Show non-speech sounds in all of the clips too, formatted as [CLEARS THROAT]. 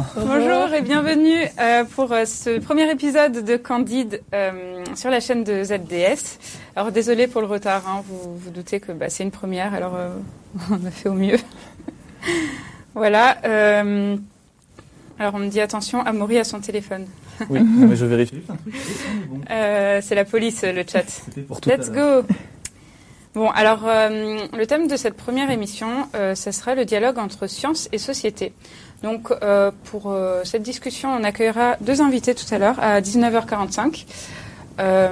bonjour. Bonjour et bienvenue euh, pour euh, ce premier épisode de Candide euh, sur la chaîne de ZDS. Alors désolé pour le retard, hein, vous vous doutez que bah, c'est une première, alors euh, [LAUGHS] on a fait au mieux. [LAUGHS] voilà. euh, alors on me dit attention, Amaury a son téléphone. Oui, non, [LAUGHS] mais je vérifie. Euh, c'est la police le chat. C'était pour Let's go Bon, alors euh, le thème de cette première émission, euh, ce sera le dialogue entre science et société. Donc euh, pour euh, cette discussion, on accueillera deux invités tout à l'heure à 19h45. Euh,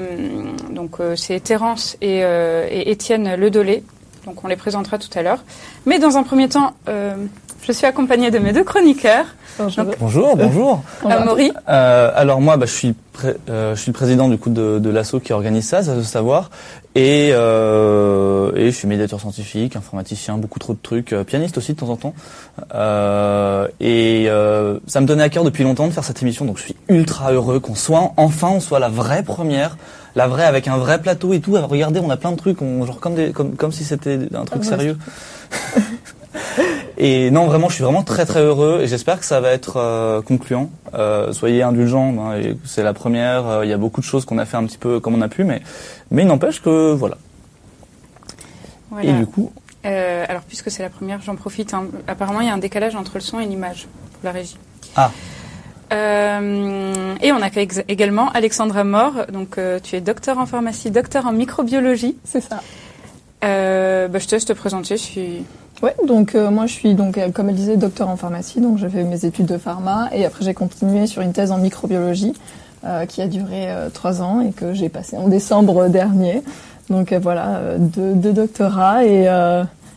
donc euh, c'est Terence et, euh, et Étienne Ledolé. Donc on les présentera tout à l'heure. Mais dans un premier temps, euh, je suis accompagnée de mes deux chroniqueurs, Bonjour, bonjour. [LAUGHS] Amaury. Euh, alors moi, bah, je suis pré- euh, je suis le président du coup de, de l'asso qui organise ça, ça veut savoir, et euh, et je suis médiateur scientifique, informaticien, beaucoup trop de trucs, euh, pianiste aussi de temps en temps. Euh, et euh, ça me tenait à cœur depuis longtemps de faire cette émission, donc je suis ultra heureux qu'on soit enfin on soit la vraie première, la vraie avec un vrai plateau et tout. Alors, regardez, on a plein de trucs, on, genre comme des comme comme si c'était un truc ouais. sérieux. [LAUGHS] Et non, vraiment, je suis vraiment très très heureux et j'espère que ça va être euh, concluant. Euh, soyez indulgents, hein, c'est la première. euh, Il y a beaucoup de choses qu'on a fait un petit peu comme on a pu, mais mais il n'empêche que voilà. Voilà. Et du coup, Euh, alors, puisque c'est la première, j'en profite. hein. Apparemment, il y a un décalage entre le son et l'image pour la régie. Ah. Euh, et on accueille ex- également Alexandra Mort. Donc, euh, tu es docteur en pharmacie, docteur en microbiologie. C'est ça. Euh, bah, je te laisse te présenter. Je suis... Ouais, donc euh, moi je suis donc euh, comme elle disait docteur en pharmacie, donc j'ai fait mes études de pharma et après j'ai continué sur une thèse en microbiologie euh, qui a duré euh, trois ans et que j'ai passé en décembre dernier. Donc voilà, deux, deux doctorats et,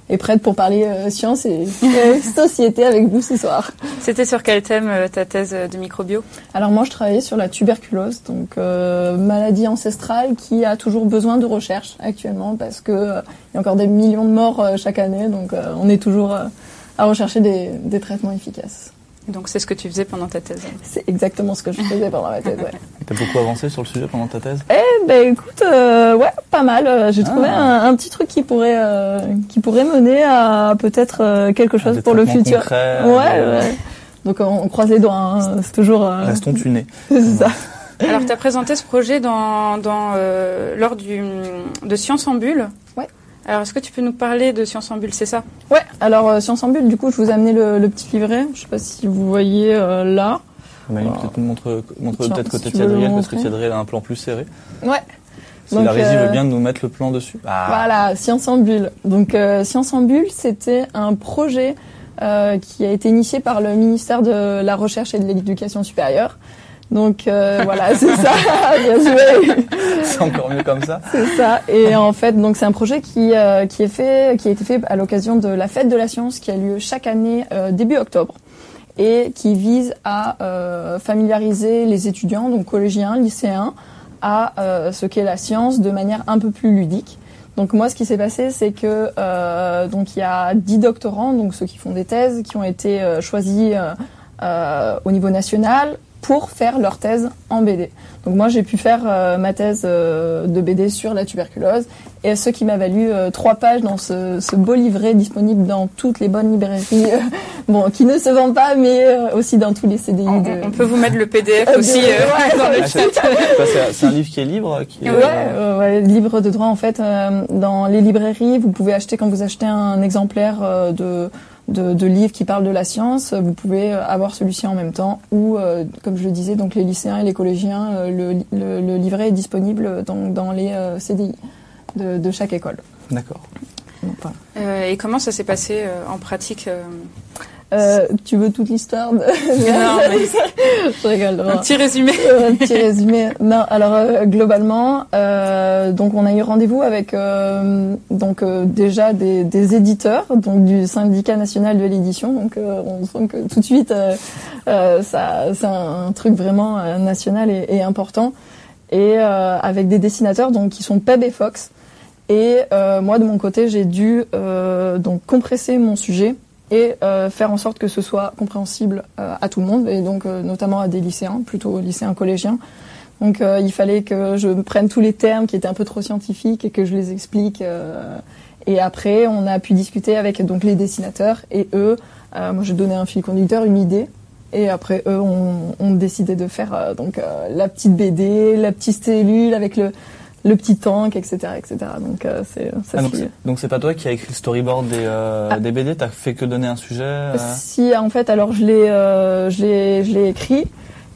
euh, et prête pour parler euh, science et euh, [LAUGHS] société avec vous ce soir. C'était sur quel thème euh, ta thèse de microbio? Alors moi je travaillais sur la tuberculose, donc euh, maladie ancestrale qui a toujours besoin de recherche actuellement parce que euh, il y a encore des millions de morts euh, chaque année, donc euh, on est toujours euh, à rechercher des, des traitements efficaces. Donc, c'est ce que tu faisais pendant ta thèse. C'est exactement ce que je faisais pendant ma thèse. Ouais. [LAUGHS] t'as beaucoup avancé sur le sujet pendant ta thèse? Eh ben écoute, euh, ouais, pas mal. Euh, J'ai trouvé Ah. un, un petit truc qui pourrait euh, qui pourrait mener à peut-être euh, quelque chose pour le futur. concrets, Ouais, euh, ouais. Donc on, on croise les doigts. hein. C'est toujours. euh, Restons tunés. [LAUGHS] c'est ça. Alors, tu as présenté ce projet dans, dans, euh, lors du, de Science en Bulle. Alors, est-ce que tu peux nous parler de Science en Bulle C'est ça? Ouais, alors euh, Science en Bulle, du coup, je vous ai amené le, le petit livret. Je sais pas si vous voyez euh, là. Voilà. peut-être nous montre, montre Tiens, peut-être si côté le Thiadriel, parce que montrer. Thiadriel a un plan plus serré. Ouais. Si Donc, la régie euh, veut bien nous mettre le plan dessus. Ah. Voilà, Science en Bulle. Donc euh, Science en Bulle, c'était un projet euh, qui a été initié par le ministère de la Recherche et de l'Éducation supérieure. Donc euh, voilà, [LAUGHS] c'est ça, bien joué. C'est encore mieux comme ça. C'est ça. Et en fait, donc c'est un projet qui euh, qui est fait, qui a été fait à l'occasion de la fête de la science qui a lieu chaque année euh, début octobre et qui vise à familiariser les étudiants, donc collégiens, lycéens, à ce qu'est la science de manière un peu plus ludique. Donc moi, ce qui s'est passé, c'est que donc il y a dix doctorants, donc ceux qui font des thèses, qui ont été choisis euh, au niveau national pour faire leur thèse en BD. Donc moi, j'ai pu faire euh, ma thèse euh, de BD sur la tuberculose, et ce qui m'a valu euh, trois pages dans ce, ce beau livret disponible dans toutes les bonnes librairies, euh, bon, qui ne se vendent pas, mais euh, aussi dans tous les CDI. on, de... on peut vous mettre le PDF Euh, aussi de- euh, ouais, dans le Ah, chat. c'est un livre qui est libre. Qui est, Ouais, ouais, livre de droit en fait. euh, dans les librairies, vous pouvez acheter quand vous achetez un exemplaire euh, de, de de livre qui parle de la science, euh, vous pouvez euh, avoir celui-ci en même temps. Ou euh, comme je le disais, donc les lycéens et les collégiens, le, le, le livret est disponible dans dans les euh, CDI de, de chaque école. D'accord. Voilà. Euh, et comment ça s'est passé euh, en pratique euh tu veux toute l'histoire de... Non, mais [LAUGHS] je rigole. un petit résumé. Euh, un petit résumé. Non, alors euh, globalement, euh, donc on a eu rendez-vous avec euh, donc euh, déjà des, des éditeurs, donc du syndicat national de l'édition. Donc euh, on sent que tout de suite, ça, c'est un, truc vraiment national et, et important. Et euh, avec des dessinateurs donc qui sont Peb et Fox. Et euh, moi de mon côté, j'ai dû euh, donc compresser mon sujet et euh, faire en sorte que ce soit compréhensible euh, à tout le monde, et donc euh, notamment à des lycéens, plutôt lycéens collégiens. Donc il fallait que je prenne tous les termes qui étaient un peu trop scientifiques et que je les explique. et après, on a pu discuter avec donc les dessinateurs et eux. moi, je donnais un fil conducteur, une idée, Et après, eux ont, ont décidé de faire donc la petite BD, la petite cellule avec le, le petit tank, etc., etc. Donc euh, c'est ça Ah, donc c'est- donc c'est pas toi qui as écrit le storyboard des, euh, Ah. des BD, t'as fait que donner un sujet euh, Si, en fait, alors je l'ai, euh, je l'ai, je l'ai écrit,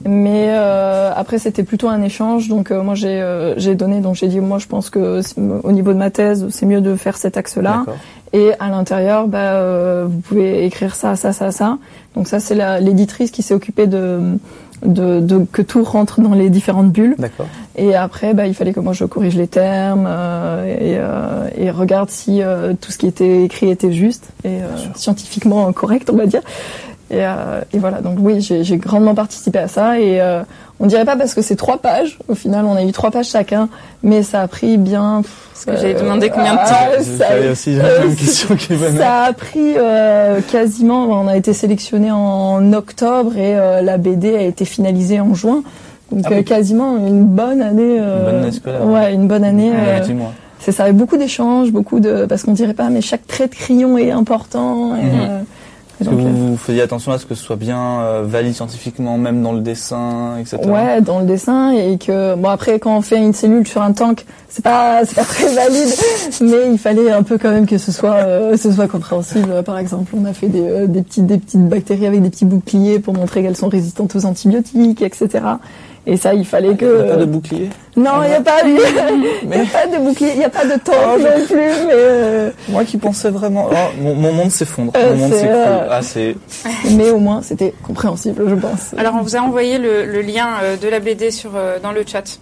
mais euh, après c'était plutôt un échange. Donc euh, moi j'ai, euh, j'ai donné, donc j'ai dit moi je pense que au niveau de ma thèse c'est mieux de faire cet axe-là. D'accord. Et à l'intérieur, bah, euh, vous pouvez écrire ça, ça, ça, ça. Donc ça c'est la, l'éditrice qui s'est occupée de, de, de que tout rentre dans les différentes bulles. D'accord. Et après, bah, il fallait que moi je corrige les termes euh, et, euh, et regarde si euh, tout ce qui était écrit était juste et euh, scientifiquement correct, on va dire. Et, euh, et voilà, donc oui, j'ai j'ai grandement participé à ça. Et euh, on dirait pas parce que c'est trois pages. Au final, on a eu trois pages chacun, mais ça a pris bien. Parce que j'avais demandé combien de temps. ah, ça- aussi euh, une question qui venait. ça a pris euh, quasiment. On a été sélectionné en octobre et euh, la BD a été finalisée en juin. Donc Ah oui. euh, quasiment une bonne année. euh, Une bonne année scolaire, Ouais, une bonne année. Ouais, euh, c'est ça, avec beaucoup d'échanges, beaucoup de parce qu'on dirait pas, mais chaque trait de crayon est important. Et, Mhm. Euh, Est-ce que euh, vous, vous faisiez attention à ce que ce soit bien euh, valide scientifiquement, même dans le dessin, etc. Ouais, dans le dessin et que bon après quand on fait une cellule sur un tank, c'est pas [LAUGHS] c'est pas très valide, mais il fallait un peu quand même que ce soit euh, ce soit compréhensible. Par exemple, on a fait des euh, des petites des petites bactéries avec des petits boucliers pour montrer qu'elles sont résistantes aux antibiotiques, etc. Et ça, il fallait que Il n'y a pas de bouclier non, il [LAUGHS] y a pas de il y a Mais- pas de bouclier, il y a pas de Oh, je- non plus, mais euh, Moi qui pensais vraiment... Oh, mon, mon monde s'effondre. Euh, mon monde s'écroule. euh, Ah, c'est... mais au moins c'était compréhensible, je pense. Alors on vous a envoyé le, le lien de la BD sur, dans le chat.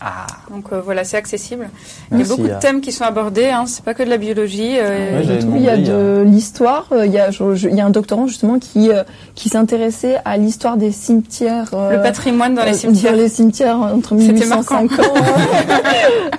Ah, Donc euh, voilà, c'est accessible. il y a beaucoup de euh, thèmes qui sont abordés, hein, c'est pas que de la biologie. euh, Ouais, tout, il y a de l'histoire. euh, Il y a, je- je- il y a un doctorant justement qui euh, qui s'intéressait à l'histoire des cimetières. euh, le patrimoine dans les cimetières. Dans les cimetières entre C'était 1850. [LAUGHS]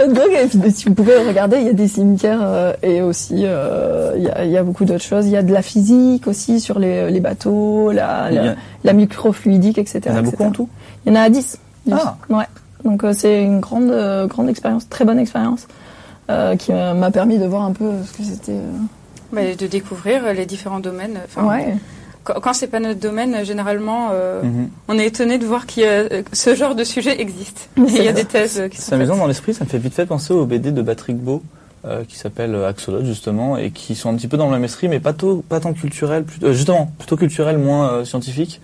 Donc, si vous pouvez regarder, il y a des cimetières euh, et aussi euh, il y, a, il y a beaucoup d'autres choses. Il y a de la physique aussi sur les, les bateaux, la, la, a- la microfluidique, etc. il y en a beaucoup etc. en tout? Il y en a 10. dix. Ah. Ouais. Donc euh, c'est une grande euh, grande expérience, très bonne expérience, euh, qui m'a permis de voir un peu ce que c'était. euh, Bah, de découvrir les différents domaines. Enfin, ouais. Quand, quand c'est pas notre domaine, généralement, euh, Mhm. on est étonné de voir qu'il y a, que ce genre de sujet existe. Il y a c'est des thèses qui C'est sont amusant faites. dans l'esprit, ça me fait vite fait penser au BD de Patrick Beau, euh, qui s'appelle Axolotl justement, et qui sont un petit peu dans le même esprit, mais pas, tôt, pas tant culturel, plutôt, euh, justement, plutôt culturel, moins euh, scientifique,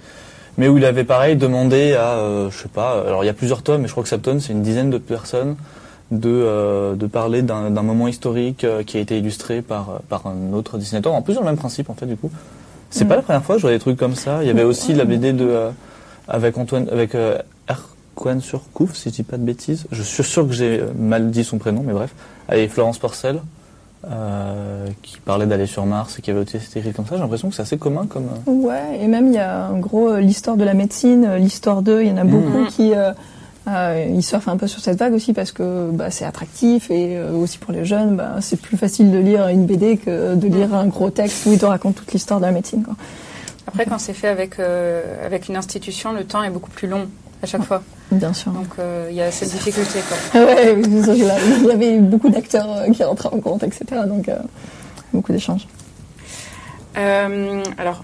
mais où il avait pareil demandé à, euh, je sais pas, alors il y a plusieurs tomes, mais je crois que Sapton, c'est une dizaine de personnes, de, euh, de parler d'un moment historique euh, qui a été illustré par, euh, par un autre dessinateur, en plus dans le même principe en fait du coup. C'est Mm. pas la première fois que je vois des trucs comme ça. Il y avait aussi la BD de euh, avec Antoine avec Erquan Surcouf, si je dis pas de bêtises. Je suis sûr que j'ai mal dit son prénom, mais bref. Avec Florence Porcel, euh, qui parlait d'aller sur Mars et qui avait aussi été écrit comme ça. J'ai l'impression que c'est assez commun comme. euh, Ouais, et même il y a en gros euh, l'histoire de la médecine, l'histoire d'eux, il y en a beaucoup Mhm. qui euh, euh, ils surfent un peu sur cette vague aussi parce que bah, c'est attractif et euh, aussi pour les jeunes, bah, c'est plus facile de lire une BD que de lire un gros texte où il te raconte toute l'histoire de la médecine. Quoi. Après, quand c'est fait avec, euh, avec une institution, le temps est beaucoup plus long à chaque fois. Bien sûr. Donc euh, il y a cette difficulté. Quoi. Ouais, il y avait beaucoup d'acteurs euh, qui rentraient en compte, etc. Donc euh, beaucoup d'échanges. Euh, alors,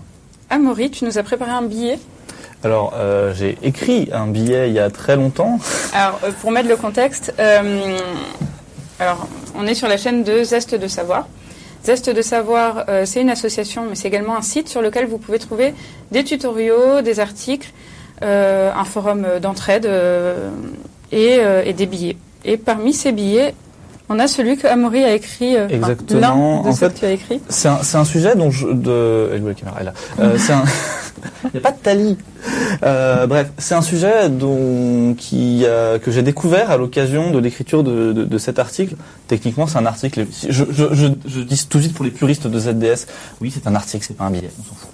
Amaury, tu nous as préparé un billet? Alors, euh, j'ai écrit un billet il y a très longtemps. Alors, euh, pour mettre le contexte, euh, alors, on est sur la chaîne de Zeste de Savoir. Zeste de Savoir, euh, c'est une association, mais c'est également un site sur lequel vous pouvez trouver des tutoriaux, des articles, un forum euh, d'entraide euh, euh, et des billets. Et parmi ces billets, on a celui que Amaury a écrit. euh, Exactement. de En ceux fait, que tu as écrit. C'est un, sujet dont je. De... Elle est où la caméra Elle est là. Euh, [LAUGHS] c'est un. Il n'y a pas de tali. Euh, bref, c'est un sujet dont, qui, euh, que j'ai découvert à l'occasion de l'écriture de, de, de cet article. Techniquement, c'est un article. Je, je, je, je dis tout de suite pour les puristes de ZDS. Oui, c'est un article, c'est pas un billet. On s'en fout.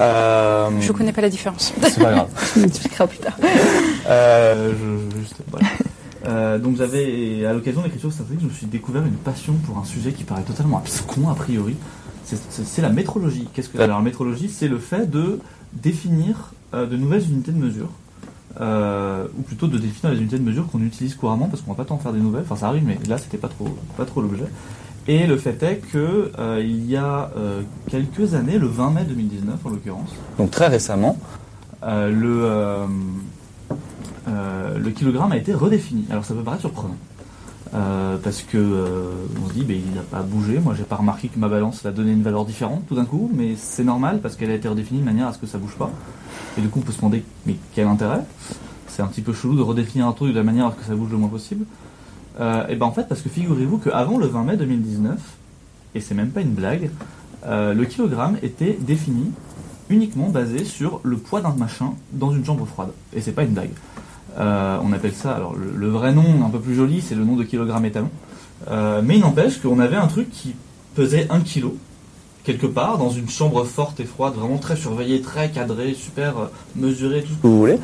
Euh, Je connais pas la différence. C'est pas grave. [LAUGHS] Tu l'expliqueras plus tard. Euh, je, juste, voilà. Euh, donc j'avais, à l'occasion de l'écriture de cet article, je me suis découvert une passion pour un sujet qui paraît totalement abscon a priori. C'est- la métrologie. Qu'est-ce que alors la métrologie, c'est le fait de définir euh, de nouvelles unités de mesure, euh, ou plutôt de définir les unités de mesure qu'on utilise couramment, parce qu'on va pas tant faire des nouvelles. Enfin, ça arrive, mais là, c'était pas trop, pas trop l'objet. Et le fait est que il y a quelques années, le 20 mai 2019 en l'occurrence, donc très récemment, le, le kilogramme a été redéfini. Alors ça peut paraître surprenant. Euh, parce que euh, on se dit ben, il n'a pas bougé, moi j'ai pas remarqué que ma balance a donné une valeur différente tout d'un coup, mais c'est normal parce qu'elle a été redéfinie de manière à ce que ça bouge pas. Et du coup on peut se demander mais quel intérêt? C'est un petit peu chelou de redéfinir un truc de la manière à ce que ça bouge le moins possible. Euh, et ben en fait parce que figurez-vous qu'avant le 20 mai 2019, et c'est même pas une blague, euh, le kilogramme était défini uniquement basé sur le poids d'un machin dans une chambre froide. Et c'est pas une blague. Euh, on appelle ça, alors le, vrai nom un peu plus joli, c'est le nom de kilogramme étalon. Euh, mais il n'empêche qu'on avait un truc qui pesait 1 kilo, quelque part, dans une chambre forte et froide, vraiment très surveillée, très cadrée, super euh, mesurée, tout ce que vous voulez.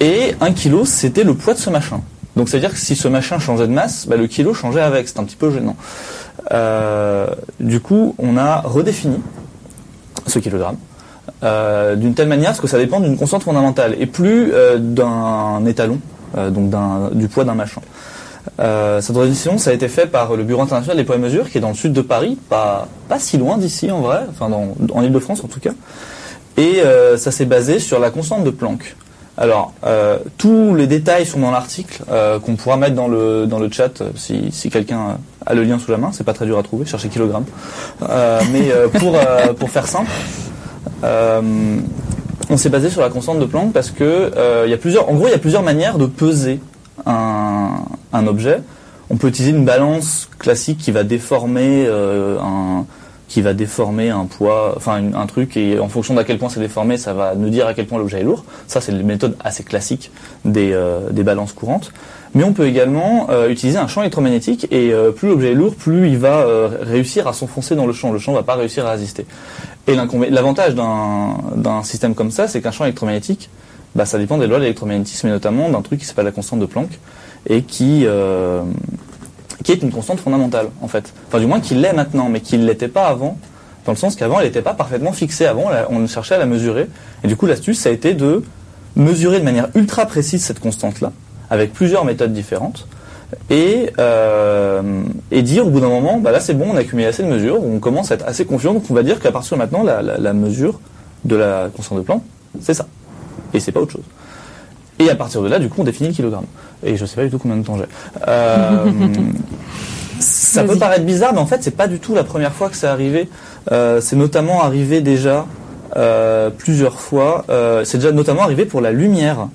Et 1 kilo, c'était le poids de ce machin. Donc c'est-à-dire que si ce machin changeait de masse, bah, le kilo changeait avec, c'est un petit peu gênant. Du coup, on a redéfini ce kilogramme. Euh, d'une telle manière parce que ça dépend d'une constante fondamentale et plus euh, d'un étalon, euh, donc du poids d'un machin. Euh, cette redéfinition, ça a été fait par le Bureau international des poids et mesures, qui est dans le sud de Paris, pas, pas si loin d'ici en vrai, enfin dans, en Ile-de-France en tout cas. Et euh, ça s'est basé sur la constante de Planck. Alors, euh, tous les détails sont dans l'article euh, qu'on pourra mettre dans le dans le chat si, si quelqu'un a le lien sous la main. C'est pas très dur à trouver, cherchez kilogramme. Euh, mais pour pour faire simple, on s'est basé sur la constante de Planck parce que euh, y a plusieurs, en gros, il y a plusieurs manières de peser un, objet. On peut utiliser une balance classique qui va déformer euh, un qui va déformer un poids, enfin un truc et en fonction d'à quel point c'est déformé, ça va nous dire à quel point l'objet est lourd. Ça, c'est une méthode assez classique euh, des balances courantes. Mais on peut également euh, utiliser un champ électromagnétique et euh, plus l'objet est lourd, plus il va euh, réussir à s'enfoncer dans le champ. Le champ va pas réussir à résister. Et l'avantage d'un système comme ça, c'est qu'un champ électromagnétique, bah, ça dépend des lois de l'électromagnétisme et notamment d'un truc qui s'appelle la constante de Planck et qui qui est une constante fondamentale en fait. Enfin du moins qui l'est maintenant, mais qui ne l'était pas avant, dans le sens qu'avant elle n'était pas parfaitement fixée. Avant on cherchait à la mesurer et du coup l'astuce ça a été de mesurer de manière ultra précise cette constante là, avec plusieurs méthodes différentes. Et, euh, et dire au bout d'un moment, bah là c'est bon, on a accumulé assez de mesures, on commence à être assez confiant, donc on va dire qu'à partir de maintenant, la, la- la mesure de la constante de Planck, c'est ça. Et c'est pas autre chose. Et à partir de là, du coup, on définit le kilogramme. Et je sais pas du tout combien de temps j'ai. Euh, [LAUGHS] ça peut paraître bizarre, mais en fait, c'est pas du tout la première fois que c'est arrivé. Euh, c'est notamment arrivé déjà plusieurs fois. C'est déjà notamment arrivé pour la lumière,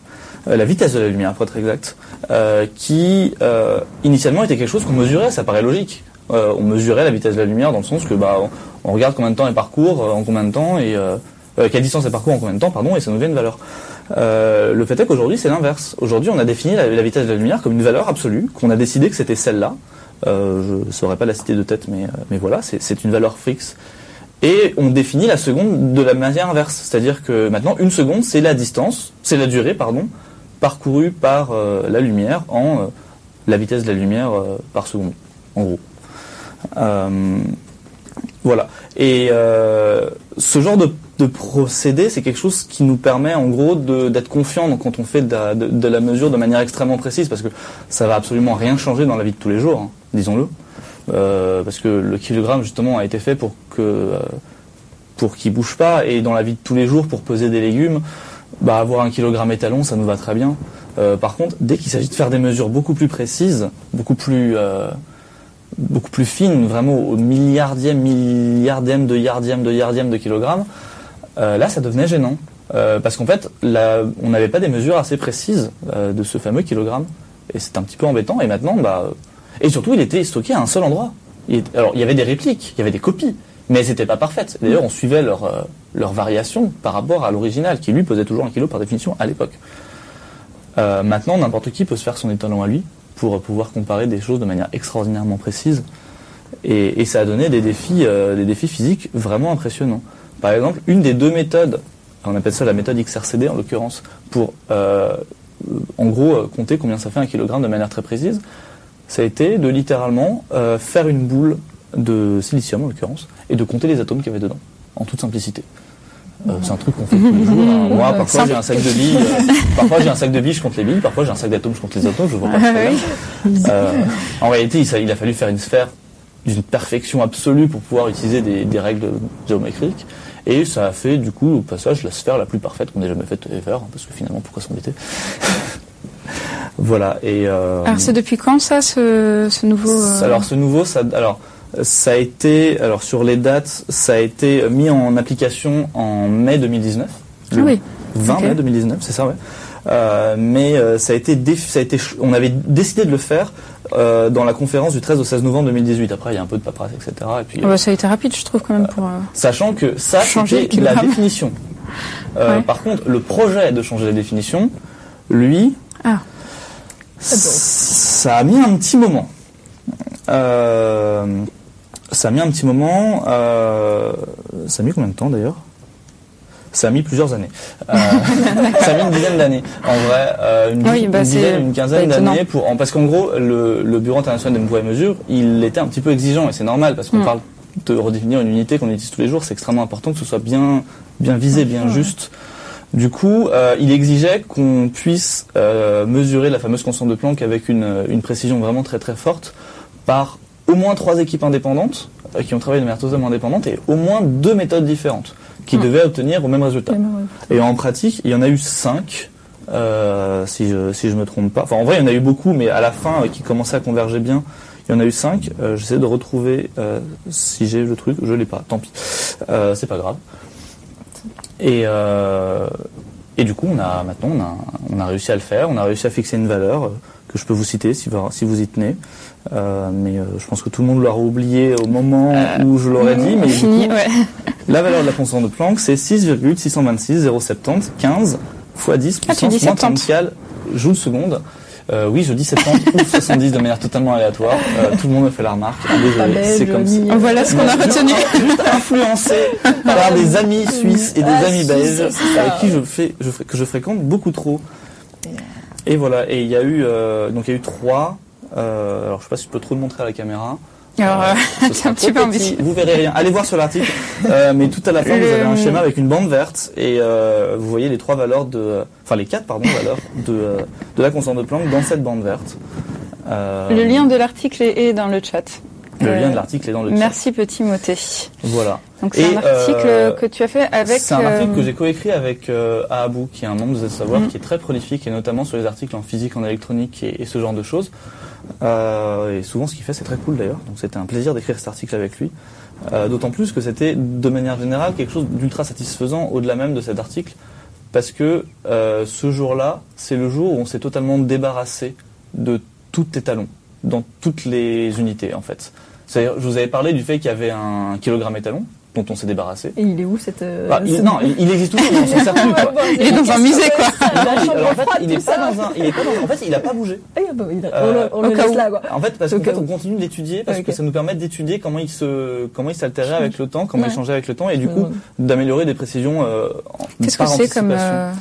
la vitesse de la lumière, pour être exact, euh, qui euh, initialement était quelque chose qu'on mesurait. Ça paraît logique. Euh, on mesurait la vitesse de la lumière dans le sens que bah on, regarde combien de temps elle parcourt, euh, en combien de temps et euh, euh, quelle distance elle parcourt en combien de temps, pardon, et ça nous donne une valeur. Euh, le fait est qu'aujourd'hui c'est l'inverse. Aujourd'hui on a défini la, vitesse de la lumière comme une valeur absolue, qu'on a décidé que c'était celle-là. Euh, je saurais pas la citer de tête, mais, euh, mais voilà, c'est une valeur fixe. Et on définit la seconde de la manière inverse, c'est-à-dire que maintenant une seconde c'est la distance, c'est la durée, pardon, parcourue par euh, la lumière en euh, la vitesse de la lumière euh, par seconde, en gros. Voilà. Et ce genre de, procédé, c'est quelque chose qui nous permet en gros d'être confiant quand on fait de la, mesure de manière extrêmement précise, parce que ça va absolument rien changer dans la vie de tous les jours, hein, disons-le. Parce que le kilogramme justement a été fait pour que pour qu'il bouge pas, et dans la vie de tous les jours, pour peser des légumes, bah, avoir un kilogramme étalon, ça nous va très bien. Euh, par contre, dès qu'il s'agit de faire des mesures beaucoup plus précises, beaucoup plus euh, beaucoup plus fine, vraiment au milliardième, milliardième de yardième de yardième de kilogramme, euh, là ça devenait gênant. Parce qu'en fait, on n'avait pas des mesures assez précises de ce fameux kilogramme. Et c'est un petit peu embêtant. Et maintenant, bah, et surtout, il était stocké à un seul endroit. Alors, il y avait des répliques, il y avait des copies, mais elles n'étaient pas parfaites. D'ailleurs, on suivait leur, leur variation par rapport à l'original, qui lui pesait toujours un kilo par définition à l'époque. Euh, maintenant, n'importe qui peut se faire son étalon à lui pour pouvoir comparer des choses de manière extraordinairement précise. Et, ça a donné des défis, euh, des défis physiques vraiment impressionnants. Par exemple, une des deux méthodes, on appelle ça la méthode XRCD en l'occurrence, pour euh, en gros compter combien ça fait un kilogramme de manière très précise, ça a été de littéralement faire une boule de silicium en l'occurrence et de compter les atomes qu'il y avait dedans, en toute simplicité. Euh, c'est un truc qu'on fait tous les jours. hein. Moi, parfois j'ai un sac de billes, euh, [LAUGHS] parfois j'ai un sac de billes, je compte les billes, parfois j'ai un sac d'atomes, je compte les atomes, je vois pas. Euh, en réalité, il, a fallu faire une sphère d'une perfection absolue pour pouvoir utiliser des, des règles géométriques. Et ça a fait du coup au passage la sphère la plus parfaite qu'on ait jamais faite ever, hein, parce que finalement pourquoi s'embêter [LAUGHS] Voilà. Et euh, Alors c'est depuis quand ça, ce, ce nouveau euh, alors ce nouveau, ça, alors ça a été, alors sur les dates, ça a été mis en application en mai 2019. Ah oui. 20 Ok. mai 2019, c'est ça, ouais. Euh, mais euh, ça a été, ça a été, on avait décidé de le faire euh, dans la conférence du 13 au 16 novembre 2018. Après, il y a un peu de paperasse, etc. Et puis, bah, ça a été rapide, je trouve quand même pour. Sachant que ça, c'était le la définition. Ouais. Par contre, le projet de changer la définition, lui, Ah. ça a mis un petit moment. Euh, ça a mis un petit moment. euh, ça a mis combien de temps d'ailleurs? Ça a mis plusieurs années. Euh, [LAUGHS] ça a mis une dizaine d'années. En vrai, euh, une, Oui, bah, dizaine, une quinzaine d'années pour, en- parce qu'en gros, le, le Bureau international des poids et mesures, il était un petit peu exigeant et c'est normal parce qu'on Mm. parle de redéfinir une unité qu'on utilise tous les jours. C'est extrêmement important que ce soit bien, bien visé, bien juste. Du coup, euh, il exigeait qu'on puisse mesurer la fameuse constante de Planck avec une, une précision vraiment très très forte par au moins trois équipes indépendantes euh, qui ont travaillé de manière totalement indépendante et au moins deux méthodes différentes qui Mm. devaient obtenir au même résultat. Et en pratique, il y en a eu cinq, euh, si je si je me trompe pas. Enfin, en vrai, il y en a eu beaucoup, mais à la fin, euh, qui commençaient à converger bien, il y en a eu cinq. Euh, J'essaie de retrouver euh, si j'ai le truc. Je l'ai pas. Tant pis. Euh, C'est pas grave. Et euh, et du coup, on a maintenant, on a on a réussi à le faire. On a réussi à fixer une valeur que je peux vous citer si vous si vous y tenez. Euh, mais euh, je pense que tout le monde l'aura oublié au moment où je l'aurais dit. Mais du Fini, coup, ouais. [LAUGHS] la valeur de la constante de Planck, c'est 6,626 070 15 fois 10 Ah, puissance moins 70. 34 joules seconde. Euh, oui, je dis 70 ou 70 de manière totalement aléatoire. Euh, tout le monde me fait la remarque. Pas Désolé, belge, c'est comme ça. Voilà ce qu'on a retenu. Juste [LAUGHS] influencé par des amis suisses et des Ah, amis belges avec qui je fais, je, que je fréquente beaucoup trop. Et voilà. Et il y a eu euh, donc il y a eu trois. Euh, alors je sais pas si je peux trop le montrer à la caméra. Alors, euh, Ce [LAUGHS] c'est un petit peu ambitieux. Vous verrez rien. Allez voir sur l'article. Euh, mais tout à la fin, vous Le- avez un schéma avec une bande verte et euh, vous voyez les trois valeurs de, enfin les quatre pardon valeurs de euh, de la constante de Planck dans cette bande verte. Euh, Le lien de l'article est dans le chat. le Euh, lien de l'article est dans le chat. Merci petit moté. Voilà. Donc c'est un article euh, que tu as fait avec. C'est un article euh, que j'ai coécrit avec euh, Ahabou, qui est un membre de Savoir, Mm. qui est très prolifique, et notamment sur les articles en physique, en électronique et, et ce genre de choses. Euh, et souvent, ce qu'il fait, c'est très cool d'ailleurs. Donc, c'était un plaisir d'écrire cet article avec lui. Euh, D'autant plus que c'était, de manière générale, quelque chose d'ultra satisfaisant au-delà même de cet article, parce que euh, ce jour-là, c'est le jour où on s'est totalement débarrassé de tous les talons, dans toutes les unités, en fait. C'est-à-dire, je vous avais parlé du fait qu'il y avait un kilogramme étalon, dont on s'est débarrassé. Et il est où cette. euh, Bah, il- non, il, existe toujours, mais on s'en sert plus, quoi. Il est dans un musée, quoi. Alors, en fait, il est pas dans un, il est pas dans, en fait, il a pas bougé. Ah, bah, il a- Euh, on le, laisse là, quoi. En fait, parce qu'en fait, on continue de l'étudier parce que ça nous permet d'étudier comment il se, comment il s'altérait avec le temps, comment Ouais. il changeait avec le temps, et du coup, d'améliorer des précisions. Euh, Qu'est-ce que c'est comme. euh,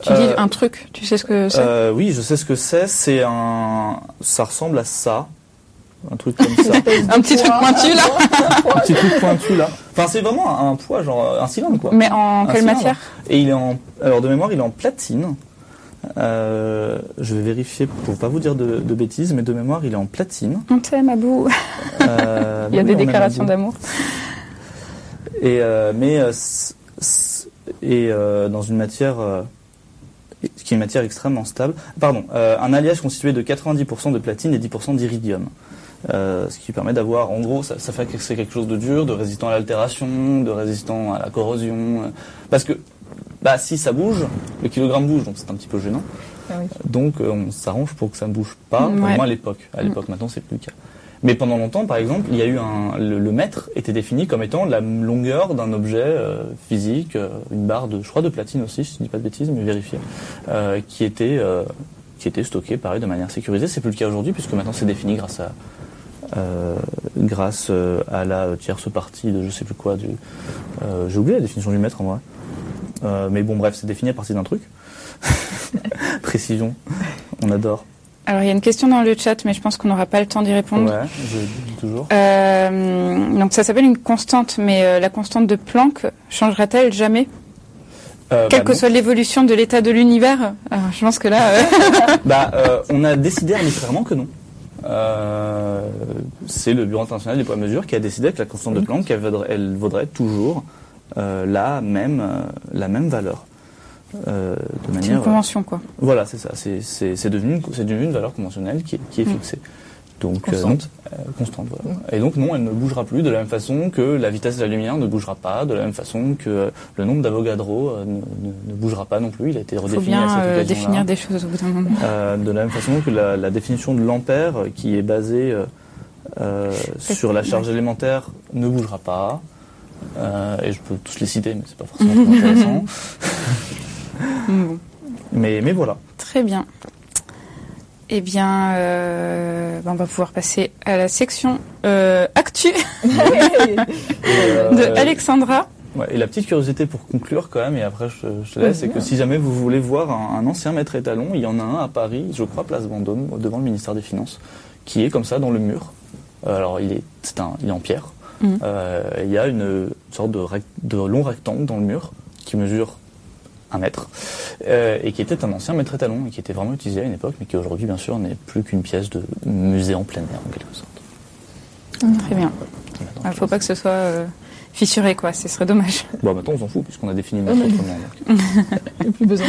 Tu dis Euh, un truc. Tu sais ce que c'est? Euh, oui, je sais ce que c'est. C'est un, ça ressemble à ça, un truc comme ça, [LAUGHS] Un petit truc pointu là. un petit truc pointu là. Enfin, c'est vraiment un, poids, genre un cylindre quoi. Mais en Un quelle cylindre. matière Et il est en, alors de mémoire, il est en platine. Euh, je vais vérifier pour pas vous dire de, de bêtises, mais de mémoire, il est en platine. On t'aime, Abou. Euh, [LAUGHS] Il y a des déclarations d'amour. Et euh, mais euh, et euh, dans une matière euh, qui est une matière extrêmement stable. Pardon, euh, un alliage constitué de 90% de platine et 10% d'iridium. Euh, ce qui permet d'avoir, en gros, ça, ça fait que c'est quelque chose de dur, de résistant à l'altération, de résistant à la corrosion. euh, parce que, bah, si ça bouge, le kilogramme bouge, donc c'est un petit peu gênant. Ah oui. Donc euh, on s'arrange pour que ça ne bouge pas, Mm, au ouais. moins à l'époque. À l'époque, maintenant c'est plus le cas. Mais pendant longtemps, par exemple, il y a eu un le, le mètre était défini comme étant la longueur d'un objet euh, physique, une barre de, je crois, de platine aussi, si je dis pas de bêtises, mais vérifier, qui était qui était stocké pareil de manière sécurisée. C'est plus le cas aujourd'hui puisque maintenant c'est défini grâce à euh, grâce euh, à la tierce partie de je sais plus quoi du euh, j'ai oublié la définition du mètre en vrai. Euh, mais bon bref, c'est défini à partir d'un truc. [LAUGHS] Précision, on adore. Alors il y a une question dans le chat, mais je pense qu'on n'aura pas le temps d'y répondre. Ouais, je dis toujours. Donc ça s'appelle une constante, mais la constante de Planck changera-t-elle jamais? Euh, Quelle bah, que non. soit l'évolution de l'état de l'univers? Je pense que là, euh, [LAUGHS] Bah, euh, on a décidé arbitrairement que non. Euh, c'est le Bureau international des poids et mesures qui a décidé que la constante de Planck, elle vaudrait, elle vaudrait toujours la même la même valeur. de manière, c'est une convention quoi. Voilà, c'est ça. C'est devenu, devenu une valeur conventionnelle qui, qui est mm. fixée. Donc, constante. constante voilà. Et donc non, elle ne bougera plus de la même façon que la vitesse de la lumière ne bougera pas, de la même façon que le nombre d'Avogadro ne, ne, bougera pas non plus. Il a été redéfini Faut bien, à cette définir des choses au bout d'un moment. de la même façon que la, la définition de l'ampère, qui est basée euh, sur la charge élémentaire ne bougera pas. Euh, et je peux tous les citer, mais c'est pas [LAUGHS] forcément intéressant. mais, mais voilà. Très bien. Eh bien, euh, ben, on va pouvoir passer à la section actu [LAUGHS] de Alexandra. et la petite curiosité pour conclure quand même, et après je, te laisse, c'est que si jamais vous voulez voir un, un, ancien maître étalon, il y en a un à Paris, je crois, place Vendôme, devant le ministère des Finances, qui est comme ça dans le mur. Euh, alors il est, c'est un, il est en pierre. Mhm. Euh, il y a une sorte de, de, long rectangle dans le mur qui mesure un mètre euh, et qui était un ancien maître étalon et qui était vraiment utilisé à une époque, mais qui aujourd'hui bien sûr n'est plus qu'une pièce de musée en plein air en quelque sorte. Très bien. Il ne faut pas que ce soit fissuré, quoi. Ce serait dommage. Bon, maintenant, on s'en fout, puisqu'on a défini le [LAUGHS] maître autrement. Il n'y a plus besoin.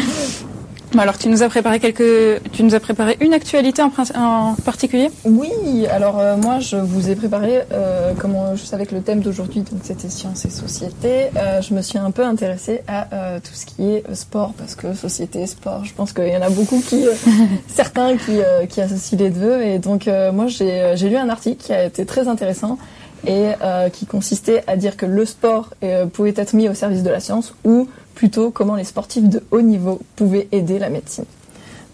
Alors, tu nous as préparé quelques, tu nous as préparé une actualité en, en particulier? Oui. Alors euh, moi, je vous ai préparé, euh, comme je savais que le thème d'aujourd'hui, donc c'était sciences et société, euh, je me suis un peu intéressée à euh, tout ce qui est sport parce que société, sport, je pense qu'il y en a beaucoup qui, [LAUGHS] certains qui, qui associent les deux. Et donc moi, j'ai lu un article qui a été très intéressant et qui consistait à dire que le sport pouvait être mis au service de la science ou plutôt comment les sportifs de haut niveau pouvaient aider la médecine.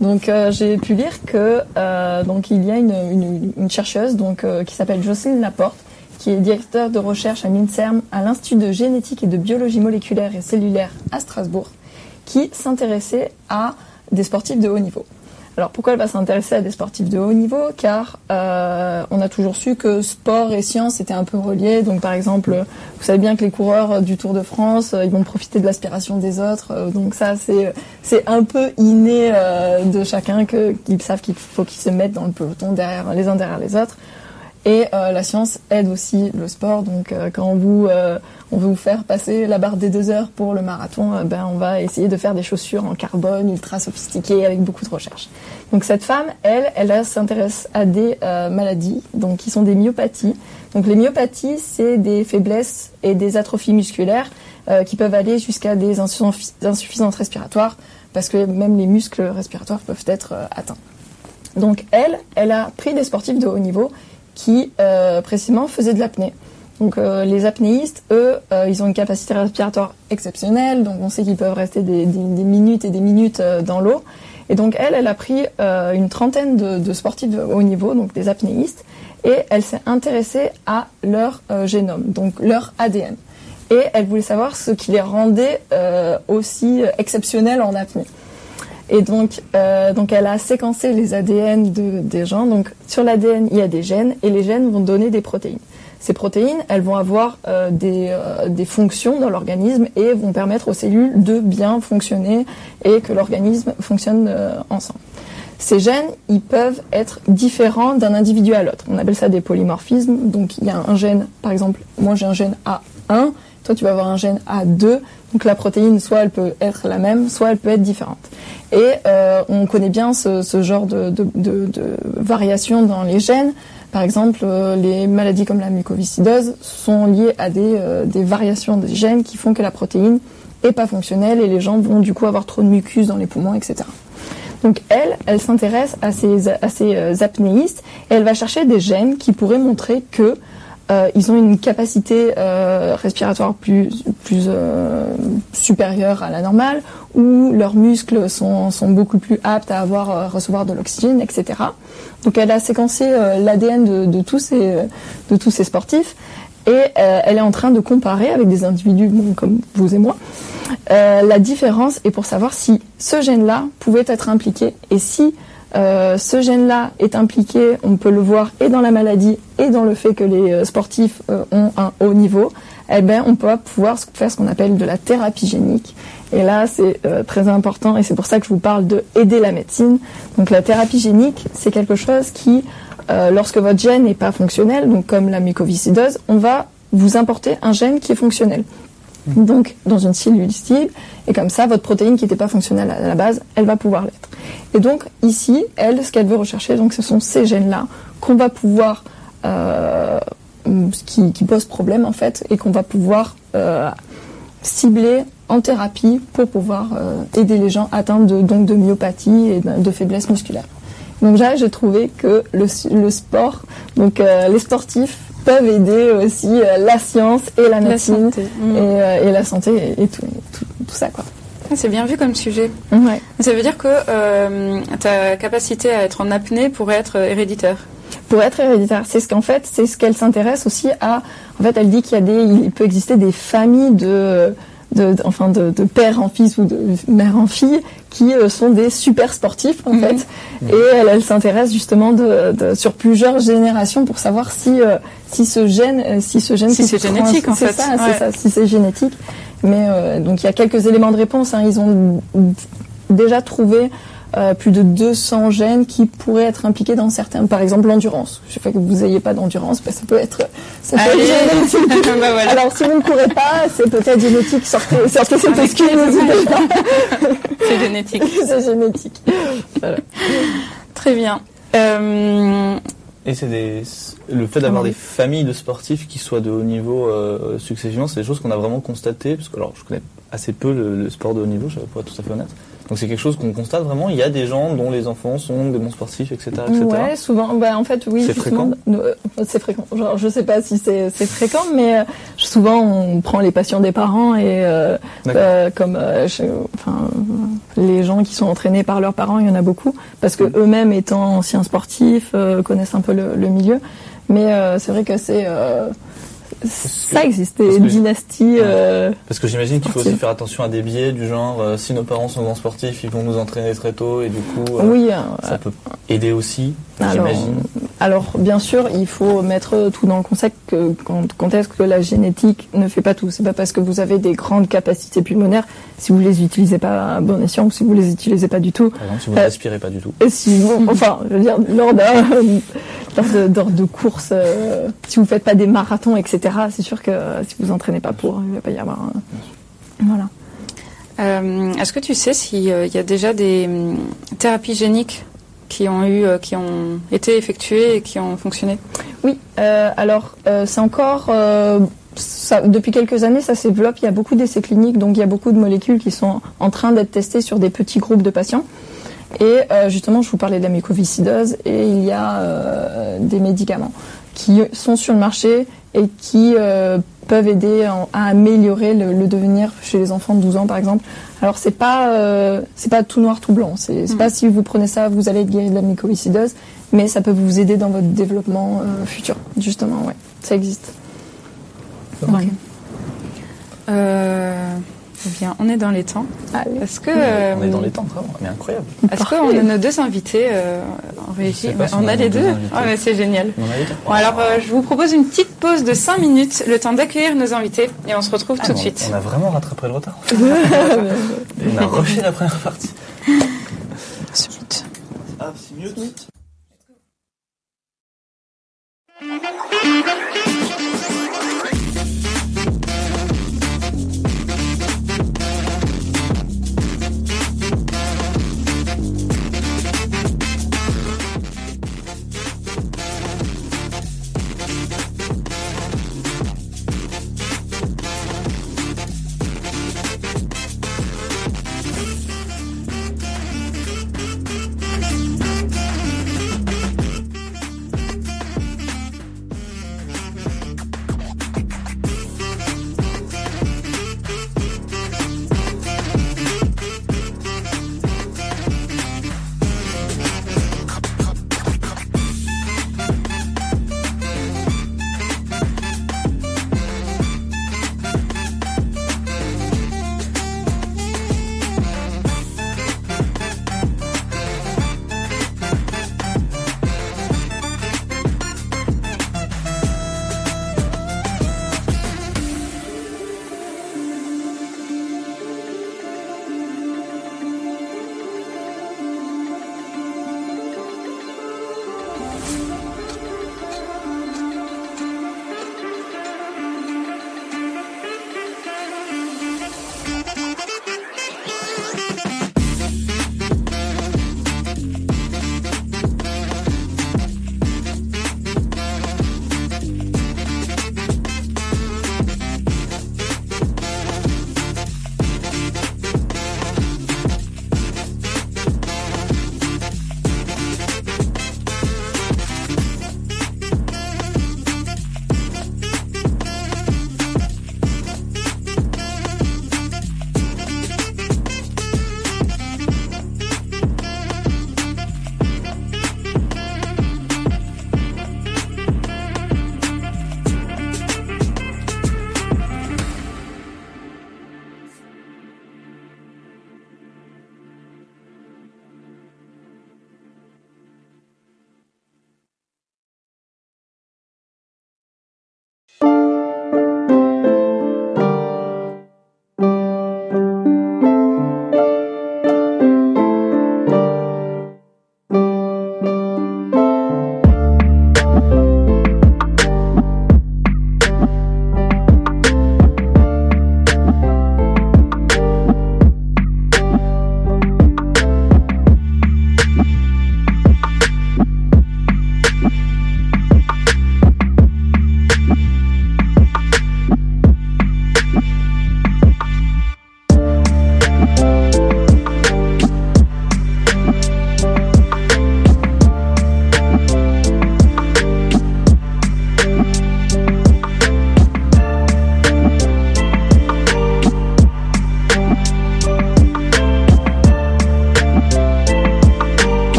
Donc euh, j'ai pu lire que euh, donc il y a une, une, chercheuse donc euh, qui s'appelle Jocelyne Laporte qui est directeur de recherche à l'INSERM à l'Institut de génétique et de biologie moléculaire et cellulaire à Strasbourg qui s'intéressait à des sportifs de haut niveau. Alors pourquoi elle va s'intéresser à des sportifs de haut niveau? Car euh, on a toujours su que sport et science étaient un peu reliés. Donc par exemple, vous savez bien que les coureurs du Tour de France, euh, ils vont profiter de l'aspiration des autres. Euh, donc ça, c'est c'est un peu inné de chacun qu'ils savent qu'il faut qu'ils se mettent dans le peloton derrière les uns derrière les autres. Et euh, la science aide aussi le sport. Donc euh, quand vous, euh, on veut vous faire passer la barre des deux heures pour le marathon, ben on va essayer de faire des chaussures en carbone ultra sophistiquées avec beaucoup de recherche. Donc cette femme, elle, elle s'intéresse à des maladies, donc qui sont des myopathies. Donc les myopathies, c'est des faiblesses et des atrophies musculaires qui peuvent aller jusqu'à des insuffisances respiratoires, parce que même les muscles respiratoires peuvent être atteints. Donc elle, elle a pris des sportifs de haut niveau qui euh, précisément faisaient de l'apnée. Donc euh, les apnéistes, eux, euh, ils ont une capacité respiratoire exceptionnelle, donc on sait qu'ils peuvent rester des, minutes et des minutes dans l'eau. Et donc elle, elle a pris une trentaine de, sportifs de haut niveau, donc des apnéistes, et elle s'est intéressée à leur génome, donc leur ADN. Et elle voulait savoir ce qui les rendait aussi exceptionnels en apnée. Et donc, euh, donc elle a séquencé les ADN de, des gens. Donc sur l'ADN, il y a des gènes et les gènes vont donner des protéines. Ces protéines, elles vont avoir euh, des, euh, des, fonctions dans l'organisme et vont permettre aux cellules de bien fonctionner et que l'organisme fonctionne euh, ensemble. Ces gènes, ils peuvent être différents d'un individu à l'autre. On appelle ça des polymorphismes. Donc il y a un gène, par exemple, moi j'ai un gène A1, toi tu vas avoir un gène A2. Donc la protéine, soit elle peut être la même, soit elle peut être différente. Et euh, on connaît bien ce, genre de, de, dans les gènes. Par exemple, euh, les maladies comme la mucoviscidose sont liées à des, euh, des, variations des gènes qui font que la protéine est pas fonctionnelle et les gens vont du coup avoir trop de mucus dans les poumons, etc. Donc elle, elle s'intéresse à ces, apnéistes et elle va chercher des gènes qui pourraient montrer que euh, ils ont une capacité euh, respiratoire plus, plus euh, supérieure à la normale, ou leurs muscles sont, sont beaucoup plus aptes à avoir euh, recevoir de l'oxygène, etc. Donc elle a séquencé euh, l'ADN de, de, tous ces, de tous ces sportifs et elle est en train de comparer avec des individus comme vous et moi la différence et pour savoir si ce gène-là pouvait être impliqué et si euh, ce gène-là est impliqué, on peut le voir et dans la maladie et dans le fait que les euh, sportifs euh, ont un haut niveau, eh ben, on peut pouvoir faire ce qu'on appelle de la thérapie génique. Et là, c'est très important et c'est pour ça que je vous parle de aider la médecine. Donc la thérapie génique, c'est quelque chose qui, lorsque votre gène n'est pas fonctionnel, donc comme la mucoviscidose, on va vous importer un gène qui est fonctionnel. Donc dans une cellule cible, et comme ça, votre protéine qui n'était pas fonctionnelle à la base, elle va pouvoir l'être. Et donc ici, elle, ce qu'elle veut rechercher, donc ce sont ces gènes-là qu'on va pouvoir, euh, qui, qui posent problème en fait, et qu'on va pouvoir euh, cibler en thérapie pour pouvoir euh, aider les gens atteints de, donc de myopathie et de, faiblesse musculaire. Donc là, j'ai trouvé que le, le sport, donc les sportifs peuvent aider aussi euh, la science et la médecine. Mmh. et, euh, et la santé et, et tout, tout, tout ça quoi. Ah, c'est bien vu comme sujet. Ouais. Ça veut dire que euh, ta capacité à être en apnée pourrait être héréditaire. Pour être héréditaire, c'est ce qu'en fait, c'est ce qu'elle s'intéresse aussi à. En fait, elle dit qu'il y a des, il peut exister des familles de, de, de- enfin de, de père en fils ou de mère en fille qui euh, sont des super sportifs en Mhm. fait. Et elle, elle s'intéresse justement de, de- sur plusieurs générations pour savoir si euh, si ce gène, euh, si ce gène Si c'est génétique, trans- en c'est fait. ça, Ouais. c'est ça, si c'est génétique. Mais euh, donc il y a quelques éléments de réponse. hein. Ils ont déjà trouvé euh, plus de 200 gènes qui pourraient être impliqués dans certains, par exemple l'endurance. Je sais pas que vous n'ayez pas d'endurance, mais ça peut être. Ça peut Allez. être génétique. [LAUGHS] Bah voilà. Alors si vous ne courez pas, c'est peut-être génétique. Sortez, sortez cette excuse, n'hésitez pas. C'est génétique. [LAUGHS] c'est génétique. Très bien. Euh, Et c'est des, le fait d'avoir des familles de sportifs qui soient de haut niveau euh, successivement, c'est des choses qu'on a vraiment constatées, parce que alors je connais assez peu le, le sport de haut niveau, je pour être tout à fait honnête. Donc c'est quelque chose qu'on constate vraiment. Il y a des gens dont les enfants sont des bons sportifs, etc., etc. Ouais, souvent. Bah, en fait, oui. C'est fréquent euh, C'est fréquent. Genre, je sais pas si c'est fréquent, mais euh, souvent on prend les patients des parents et euh, euh, comme euh, je- enfin les gens qui sont entraînés par leurs parents, il y en a beaucoup parce que Mm. eux-mêmes étant anciens sportifs euh, connaissent un peu le, le milieu. Mais euh, c'est vrai que c'est euh, ça existe des dynasties. Euh, Parce que j'imagine qu'il faut aussi faire attention à des biais du genre, euh, si nos parents sont grands sportifs, ils vont nous entraîner très tôt, et du coup, euh, oui. euh, ça peut aider aussi, Alors, bien sûr, il faut mettre tout dans le concept que quand, quand est-ce que la génétique ne fait pas tout. C'est pas parce que vous avez des grandes capacités pulmonaires, si vous les utilisez pas à bon escient ou si vous les utilisez pas du tout. Par exemple, si vous ne euh, respirez pas du tout. Et si vous, [LAUGHS] enfin, je veux dire, lors de, lors de courses, euh, si vous faites pas des marathons, etc., c'est sûr que euh, si vous entraînez pas pour, il va pas y avoir un... Voilà. euh, Est-ce que tu sais s'il y a déjà des hum, thérapies géniques qui ont eu, euh, qui ont été effectuées et qui ont fonctionné Oui, euh, alors euh, c'est encore depuis quelques années ça se développe. Il y a beaucoup d'essais cliniques, donc il y a beaucoup de molécules qui sont en train d'être testées sur des petits groupes de patients. Et justement, je vous parlais de la mucoviscidose et il y a des médicaments qui sont sur le marché et qui peuvent aider en- à améliorer le, le devenir chez les enfants de 12 ans, par exemple. Alors c'est pas euh, c'est pas tout noir tout blanc. C'est Mhm. pas si vous prenez ça, vous allez être guéri de la mucoviscidose, mais ça peut vous aider dans votre développement euh, futur. Justement, ouais, ça existe. Euh, eh bien, on est dans les temps. Allez. Est-ce que, euh, On est dans les temps, vraiment, mais incroyable. est-ce qu'on a nos deux invités euh, en régie si On on a a les deux deux. Ah, mais C'est génial. On a eu Bon, alors, euh, je vous propose une petite pause de 5 minutes, le temps d'accueillir nos invités, et on se retrouve Ah, tout de suite. On a vraiment rattrapé le retard. [LAUGHS] on a rushé la première partie. Suite. Ah, c'est mieux.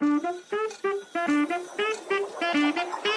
Thank you.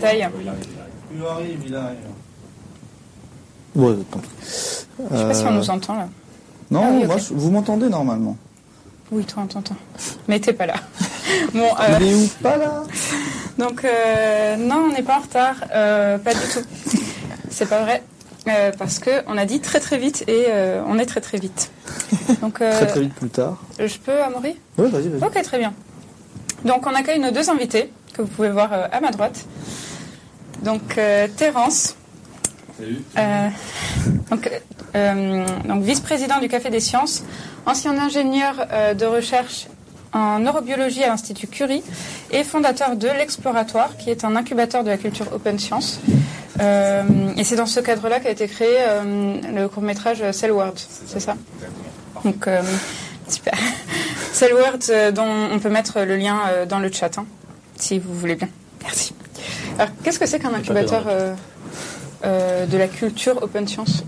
Bataille. Il arrive, il arrive. Ouais, tant pis. Je sais pas si on nous entend là. Non, Ah oui, moi, je- vous m'entendez normalement. Oui, toi on t'entend. Mais t'es pas là. [LAUGHS] Bon, euh, Il est où Pas là [LAUGHS] donc euh, non, on n'est pas en retard, euh, pas du tout. C'est pas vrai. Euh, parce que on a dit très très vite et euh, on est très très vite. Donc [LAUGHS] euh, Très très vite plus tard. je peux Amaury? Ouais, vas-y, vas-y. Ok, très bien. Donc, on accueille nos deux invités, que vous pouvez voir euh, à ma droite. Donc, euh, Terence. Euh, donc, euh, donc, vice-président du Café des Sciences, ancien ingénieur de recherche en neurobiologie à l'Institut Curie et fondateur de l'Exploratoire, qui est un incubateur de la culture open science. Et c'est dans ce cadre-là qu'a été créé le court-métrage Cell World, c'est ça? Donc, super. [LAUGHS] Cell World, dont on peut mettre le lien dans le chat, hein, si vous voulez bien. Alors, qu'est-ce que c'est qu'un incubateur euh, euh, de la culture open science?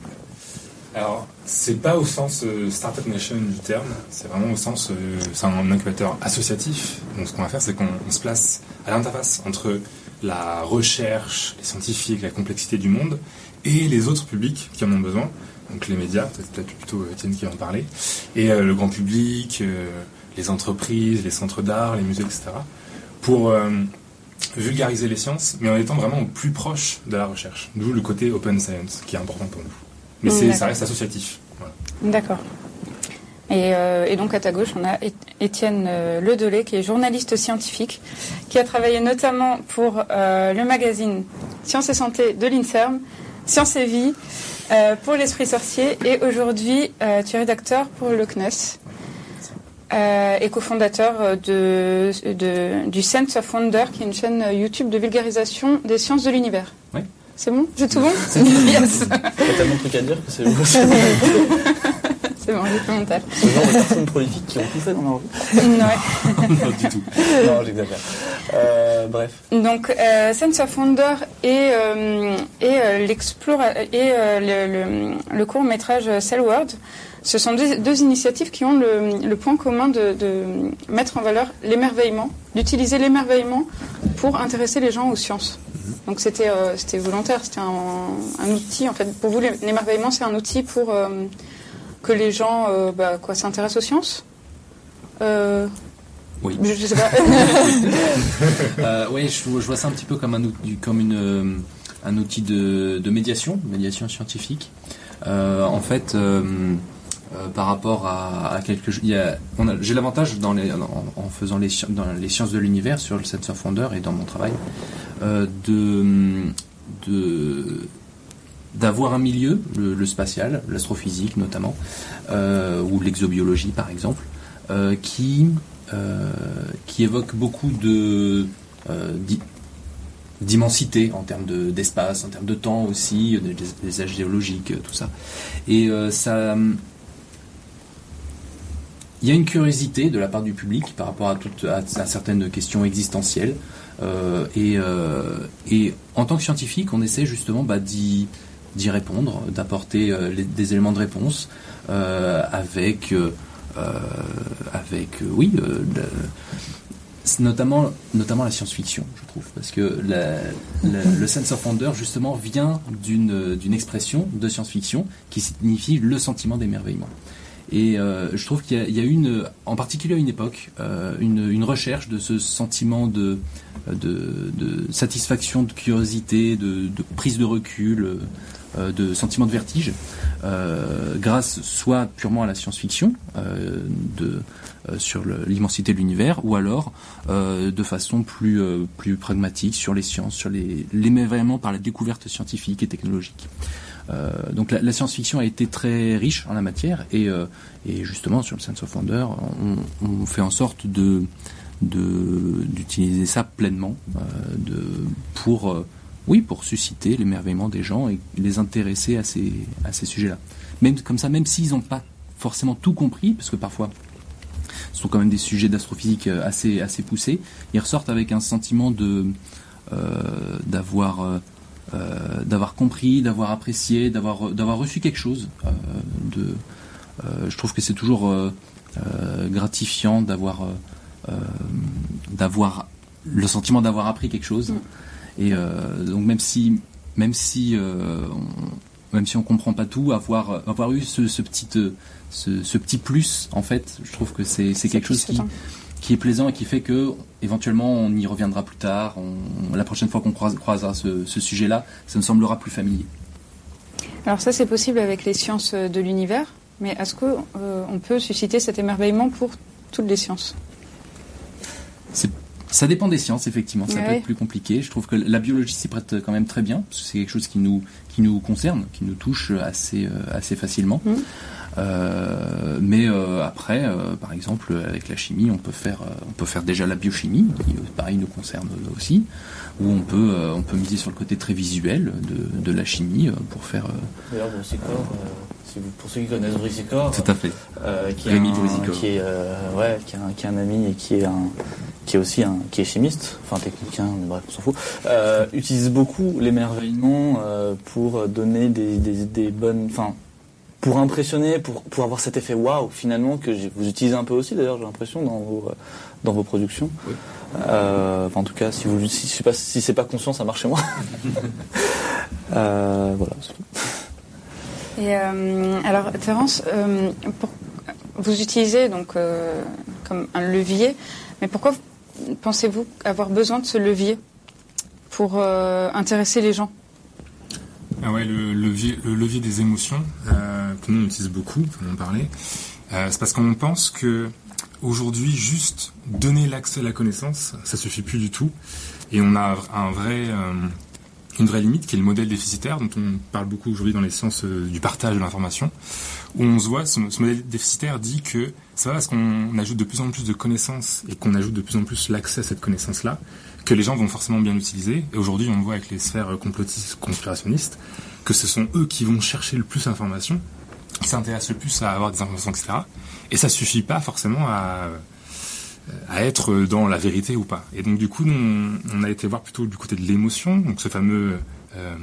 Alors, c'est pas au sens euh, Startup Nation du terme, c'est vraiment au sens, euh, c'est un incubateur associatif. Donc, ce qu'on va faire, c'est qu'on on se place à l'interface entre la recherche, les scientifiques, la complexité du monde, et les autres publics qui en ont besoin. Donc, les médias, peut-être plutôt euh, Étienne qui va en parler, et euh, le grand public, euh, les entreprises, les centres d'art, les musées, etc. Pour euh, vulgariser les sciences, mais en étant vraiment au plus proche de la recherche. D'où le côté open science, qui est important pour nous. Mais Mm, ça reste associatif. Voilà. D'accord. Et, euh, et donc à ta gauche, on a Étienne euh, Ledelay, qui est journaliste scientifique, qui a travaillé notamment pour euh, le magazine Sciences et Santé de l'INSERM, Sciences et Vie, euh, pour l'Esprit Sorcier, et aujourd'hui, tu es rédacteur pour le CNES. Euh, et cofondateur euh, de, de- du Sense of Wonder, qui est une chaîne euh, YouTube de vulgarisation des sciences de l'univers. Oui. C'est bon? J'ai tout [LAUGHS] bon? Yes Il y a tellement de trucs à dire que c'est le [LAUGHS] C'est bon, j'ai fait mon taf. genre de personnes politiques qui ont tout fait dans leur vie. Ouais. [LAUGHS] Pas du tout. Non, j'exagère. Euh, bref. Donc, euh, Sense of Wonder et, euh, et, et le, le- le court métrage Cell World, ce sont deux, deux initiatives qui ont le, le point commun de, de mettre en valeur l'émerveillement, d'utiliser l'émerveillement pour intéresser les gens aux sciences. Donc c'était euh, c'était volontaire, c'était un, un outil en fait. Pour vous, l'émerveillement c'est un outil pour euh, que les gens euh, bah, quoi s'intéressent aux sciences? Oui. Je, je sais pas. [LAUGHS] [LAUGHS] Oui, je, je vois ça un petit peu comme un outil, comme une, un outil de, de médiation, médiation scientifique. En fait, euh, par rapport à, à quelque chose, j'ai l'avantage en, faisant les, sciences de l'univers sur le Sense of Wonder et dans mon travail euh, de, d'avoir un milieu, le, spatial, l'astrophysique notamment, euh, ou l'exobiologie par exemple, qui qui évoque beaucoup de d'i- d'immensité en termes de- d'espace, en termes de temps aussi, des, des âges géologiques, tout ça. Et ça, il y a une curiosité de la part du public par rapport à, toutes, à, certaines questions existentielles. Euh, et, euh, et en tant que scientifique, on essaie justement bah, d'y répondre, d'apporter euh, des éléments de réponse avec, avec oui, notamment, notamment la science-fiction, je trouve, parce que le sense of wonder justement vient d'une d'une expression de science-fiction qui signifie le sentiment d'émerveillement. Et euh, je trouve qu'il y, y a une, en particulier à une époque, euh, une, une recherche de ce sentiment de, de, de satisfaction, de curiosité, de, de prise de recul, euh, de sentiment de vertige, euh, grâce soit purement à la science-fiction, euh, de, euh, sur l'immensité de l'univers, ou alors de façon plus, plus pragmatique sur les sciences, sur les, l'émerveillement par la découverte scientifique et technologique. Euh, donc la, science-fiction a été très riche en la matière et, euh, justement sur le Sense of Wonder, on, fait en sorte d'utiliser ça pleinement euh, pour oui pour susciter l'émerveillement des gens et les intéresser à ces sujets-là. Même comme ça, même s'ils n'ont pas forcément tout compris, parce que parfois ce sont quand même des sujets d'astrophysique assez poussés, ils ressortent avec un sentiment d'avoir euh, euh, d'avoir compris, d'avoir apprécié, d'avoir d'avoir reçu quelque chose. euh, de, euh, je trouve que c'est toujours euh, euh, gratifiant d'avoir euh, euh, d'avoir le sentiment d'avoir appris quelque chose. Et donc même si même si on, même si on comprend pas tout, avoir avoir eu ce, ce petit ce, petit plus en fait, je trouve que c'est quelque chose qui qui est plaisant et qui fait que éventuellement on y reviendra plus tard. la prochaine fois qu'on croisera ce, sujet-là, ça nous semblera plus familier. Alors ça, c'est possible avec les sciences de l'univers, mais est-ce qu'on euh, peut susciter cet émerveillement pour toutes les sciences? Ça dépend des sciences, effectivement. Ça peut être plus compliqué. Je trouve que la biologie s'y prête quand même très bien, parce que c'est quelque chose qui nous, qui nous concerne, qui nous touche assez, euh, assez facilement. Mmh. Euh, mais euh, après, euh, par exemple, avec la chimie, on peut faire, on peut faire déjà la biochimie, qui pareil nous concerne aussi, où on peut, on peut miser sur le côté très visuel de, de la chimie pour faire. D'ailleurs, Brissicor, pour ceux qui connaissent Brissicor, tout à fait, qui, est un, qui est ouais, qui est, un, qui est un ami et qui est un, qui est aussi un, qui est chimiste, enfin technicien, mais bref, on s'en fout, utilise beaucoup l'émerveillement pour donner des, des, des bonnes, enfin pour impressionner, pour, pour avoir cet effet waouh finalement que vous utilisez un peu aussi d'ailleurs j'ai l'impression dans vos, dans vos productions. Euh, en tout cas si vous si, si, pas, si c'est pas conscient ça marche chez moi. [LAUGHS] euh, voilà. Et euh, alors Terence, euh, pour, vous utilisez donc comme un levier, mais pourquoi pensez-vous avoir besoin de ce levier pour intéresser les gens? Ah ouais, le levier, le levier des émotions, euh, que nous on utilise beaucoup, on en parlait, euh, c'est parce qu'on pense que aujourd'hui, juste donner l'accès à la connaissance, ça suffit plus du tout. Et on a un vrai, euh, une vraie limite qui est le modèle déficitaire, dont on parle beaucoup aujourd'hui dans les sciences euh, du partage de l'information, où on se voit, ce, ce, modèle déficitaire dit que ça va parce qu'on ajoute de plus en plus de connaissances et qu'on ajoute de plus en plus l'accès à cette connaissance-là, que les gens vont forcément bien l'utiliser. Et aujourd'hui, on voit avec les sphères complotistes, conspirationnistes, que ce sont eux qui vont chercher le plus d'informations, qui s'intéressent le plus à avoir des informations, etc. Et ça suffit pas forcément à, à être dans la vérité ou pas. Et donc du coup, on a été voir plutôt du côté de l'émotion, donc ce fameux euh,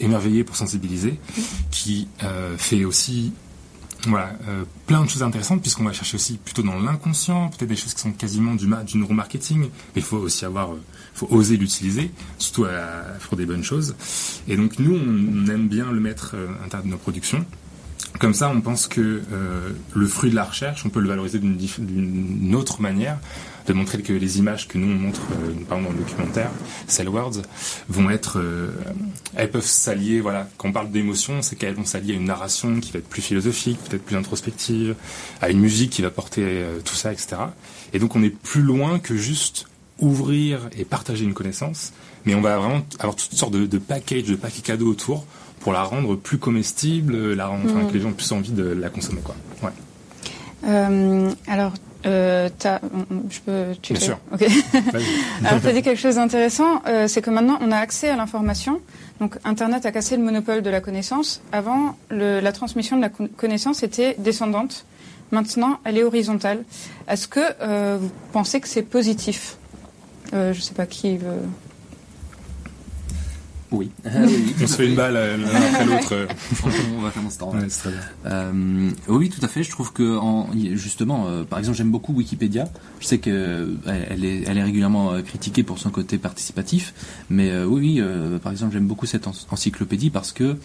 émerveiller pour sensibiliser, qui euh, fait aussi voilà, euh, plein de choses intéressantes puisqu'on va chercher aussi plutôt dans l'inconscient, peut-être des choses qui sont quasiment du, du neuromarketing, mais il faut aussi avoir, euh, faut oser l'utiliser, surtout à, pour des bonnes choses. Et donc nous, on, aime bien le mettre euh, à l'intérieur de nos productions. Comme ça, on pense que euh, le fruit de la recherche, on peut le valoriser d'une autre manière de montrer que les images que nous on montre, euh, par exemple dans le documentaire, Cell Words, vont être, euh, elles peuvent s'allier, voilà, quand on parle d'émotion, c'est qu'elles vont s'allier à une narration qui va être plus philosophique, peut-être plus introspective, à une musique qui va porter euh, tout ça, etc. Et donc on est plus loin que juste ouvrir et partager une connaissance, mais on va vraiment avoir toutes sortes de, de packages, de paquets cadeaux autour pour la rendre plus comestible, la rendre, enfin, mmh. que les gens aient plus envie de la consommer, quoi. Ouais. Euh, alors, euh, je peux Bien sûr. Ok. [LAUGHS] Alors, tu as dit quelque chose d'intéressant, euh, c'est que maintenant, on a accès à l'information. Donc, Internet a cassé le monopole de la connaissance. Avant, le, la transmission de la connaissance était descendante. Maintenant, elle est horizontale. Est-ce que euh, vous pensez que c'est positif? Euh, Je ne sais pas qui veut... [LAUGHS] Oui. On se fait une balle euh, l'un après l'autre. Euh. [LAUGHS] on va faire ce euh, oui, tout à fait. Je trouve que en, justement, par exemple, j'aime beaucoup Wikipédia. Je sais que elle est, elle est régulièrement critiquée pour son côté participatif, mais oui, par exemple, j'aime beaucoup cette encyclopédie parce que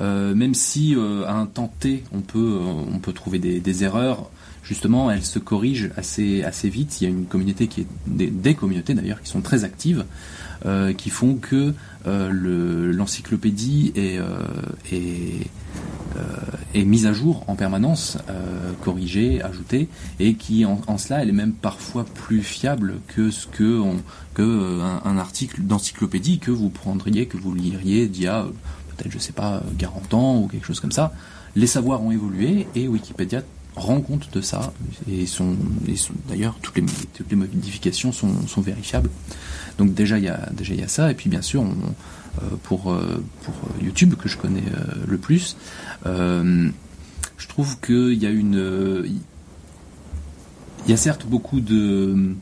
même si à un temps T, on peut, on peut trouver des, des erreurs justement, elle se corrige assez, assez vite. Il y a une communauté qui est des, des communautés d'ailleurs qui sont très actives, euh, qui font que euh, l'encyclopédie est, euh, est, mise à jour en permanence, corrigée, ajoutée, et qui en, cela elle est même parfois plus fiable que ce que, article d'encyclopédie que vous prendriez, que vous liriez d'il y a peut-être je sais pas 40 ans ou quelque chose comme ça. Les savoirs ont évolué et Wikipédia rend compte de ça et, d'ailleurs toutes les, modifications sont vérifiables. Donc déjà il y a déjà il y a ça et puis bien sûr euh, pour euh, pour YouTube que je connais euh, le plus, je trouve qu'il y a une il y a certes beaucoup de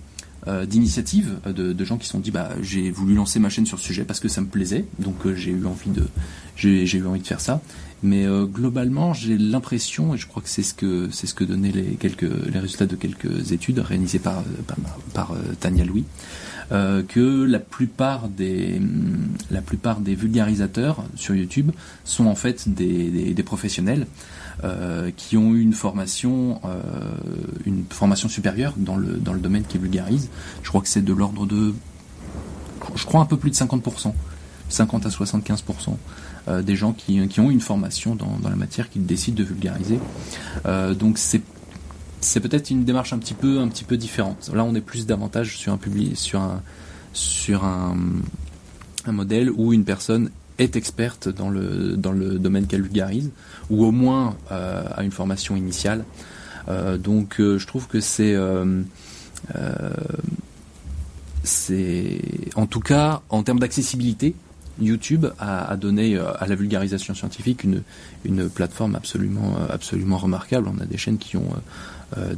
euh, d'initiatives de, gens qui se sont dit bah j'ai voulu lancer ma chaîne sur ce sujet parce que ça me plaisait, donc j'ai eu envie de j'ai eu envie de faire ça. Mais globalement, j'ai l'impression, et je crois que c'est ce que c'est ce que donnaient les quelques les résultats de quelques études réalisées par, par Tania Louis, euh, que la plupart des la plupart des vulgarisateurs sur YouTube sont en fait des, des, professionnels euh, qui ont eu une formation euh, une formation supérieure dans le dans le domaine qui vulgarise. Je crois que c'est de l'ordre de je crois un peu plus de 50%, 50 à 75% des gens qui, qui ont une formation dans, dans la matière qui décident de vulgariser. donc c'est c'est peut-être une démarche un petit peu un différente. Là, on est plus davantage sur un public, sur un sur un, modèle où une personne est experte dans le domaine qu'elle vulgarise ou au moins euh, a une formation initiale. Euh, donc, euh, je trouve que c'est en tout cas en termes d'accessibilité, YouTube a, donné à la vulgarisation scientifique une, une plateforme absolument, absolument remarquable. On a des chaînes qui ont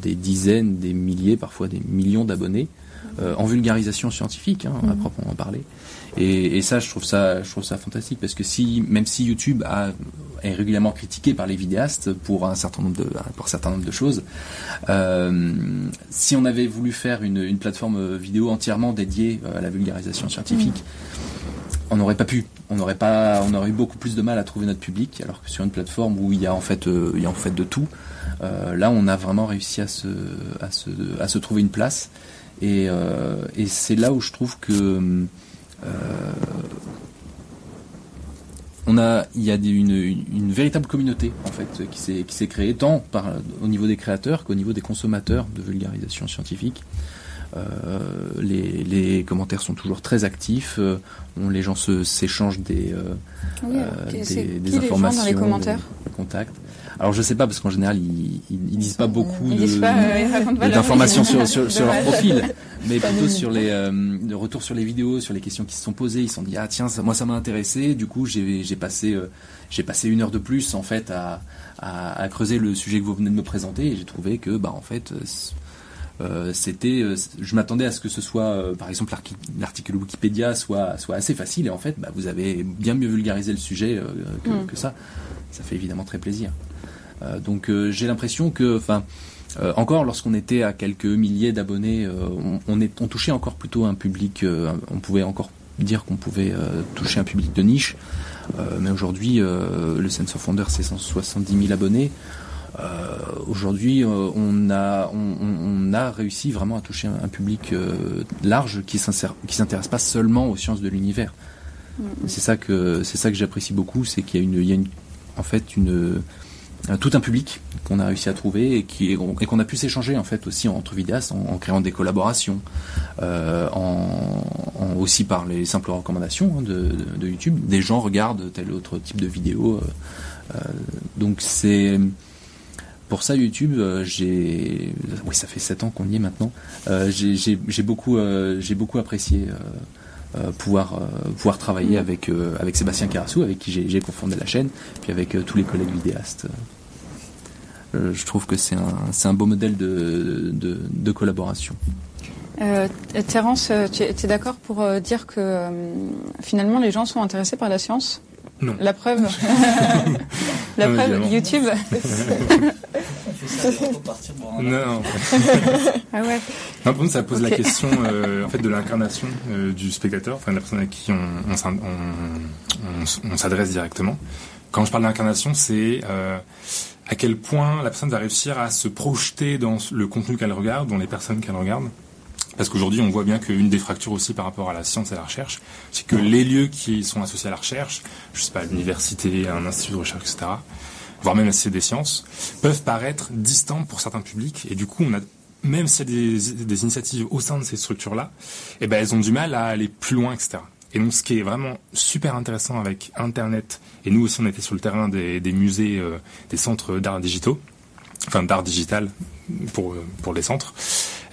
des dizaines, des milliers, parfois des millions d'abonnés euh, en vulgarisation scientifique, hein, à mhm. proprement parler. Et, et, ça, je trouve ça, je trouve ça fantastique parce que si, même si YouTube a, est régulièrement critiqué par les vidéastes pour un certain nombre de, pour un certain nombre de choses, euh, si on avait voulu faire une, une, plateforme vidéo entièrement dédiée à la vulgarisation scientifique, mhm. On n'aurait pas pu. On n'aurait pas, on aurait eu beaucoup plus de mal à trouver notre public, alors que sur une plateforme où il y a en fait, euh, il y a en fait de tout. Euh, là, on a vraiment réussi à se, à se, à se trouver une place. Et, euh, c'est là où je trouve que on a, il y a une, véritable communauté en fait qui s'est qui s'est créée tant au niveau des créateurs qu'au niveau des consommateurs de vulgarisation scientifique. Euh, les, les, commentaires sont toujours très actifs. on, les gens s'échangent des, oui, des, des informations, dans les commentaires. Des contacts. Alors je sais pas parce qu'en général ils, ils, disent pas beaucoup d'informations sur, sur, sur, leur profil, mais plutôt sur les euh, retours sur les vidéos, sur les questions qui se sont posées. Ils se sont dit ah tiens ça, moi ça m'a intéressé. Du coup j'ai passé euh, j'ai passé une heure de plus en fait à, à, à, creuser le sujet que vous venez de me présenter et j'ai trouvé que bah en fait euh, c'était euh, je m'attendais à ce que ce soit euh, par exemple l'article Wikipédia soit soit assez facile et en fait bah, vous avez bien mieux vulgarisé le sujet que, mm. que, ça ça fait évidemment très plaisir donc j'ai l'impression que, enfin, euh, encore lorsqu'on était à quelques milliers d'abonnés, on, on, est, on touchait encore plutôt un public, on pouvait encore dire qu'on pouvait toucher un public de niche. mais aujourd'hui, le Sense of Wonder, c'est 170 000 abonnés. Aujourd'hui, on a on, on, a réussi vraiment à toucher un, public large qui qui s'intéresse pas seulement aux sciences de l'univers. C'est ça que c'est ça que j'apprécie beaucoup, c'est qu'il y a une il y a une en fait une tout un public qu'on a réussi à trouver et qui et qu'on a pu s'échanger en fait aussi entre vidéastes en, créant des collaborations, euh, en, aussi par les simples recommandations hein, de, de, YouTube. Des gens regardent tel autre type de vidéo. Euh, euh donc c'est pour ça YouTube, euh, j'ai oui ça fait sept ans qu'on y est maintenant. Euh, j'ai beaucoup j'ai beaucoup apprécié. pouvoir pouvoir travailler mmh. avec avec Sébastien Carassou avec qui j'ai confondé la chaîne puis avec tous les collègues vidéastes euh, je trouve que c'est un, un beau modèle de, de, de collaboration. Euh, Terence, euh, tu es, d'accord pour euh, dire que finalement les gens sont intéressés par la science? Non. La preuve? [LAUGHS] La preuve, YouTube? [LAUGHS] [LAUGHS] Non. [LAUGHS] ah ouais. Non, pour nous, ça pose la question [LAUGHS] en fait de l'incarnation du spectateur, enfin de la personne à qui on, on, on s'adresse directement. Quand je parle d'incarnation, c'est à quel point la personne va réussir à se projeter dans le contenu qu'elle regarde, dans les personnes qu'elle regarde. Parce qu'aujourd'hui, on voit bien qu'une des fractures aussi par rapport à la science et à la recherche, c'est que les lieux qui sont associés à la recherche, je sais pas, l'université, un institut de recherche, etc., voire même la des sciences, peuvent paraître distants pour certains publics. Et du coup, on a, même s'il y a des, des, initiatives au sein de ces structures-là, eh ben, elles ont du mal à aller plus loin, etc. Et donc, ce qui est vraiment super intéressant avec Internet, et nous aussi, on était sur le terrain des, musées, euh, des centres d'art digitaux, enfin d'art digital pour, euh, pour les centres,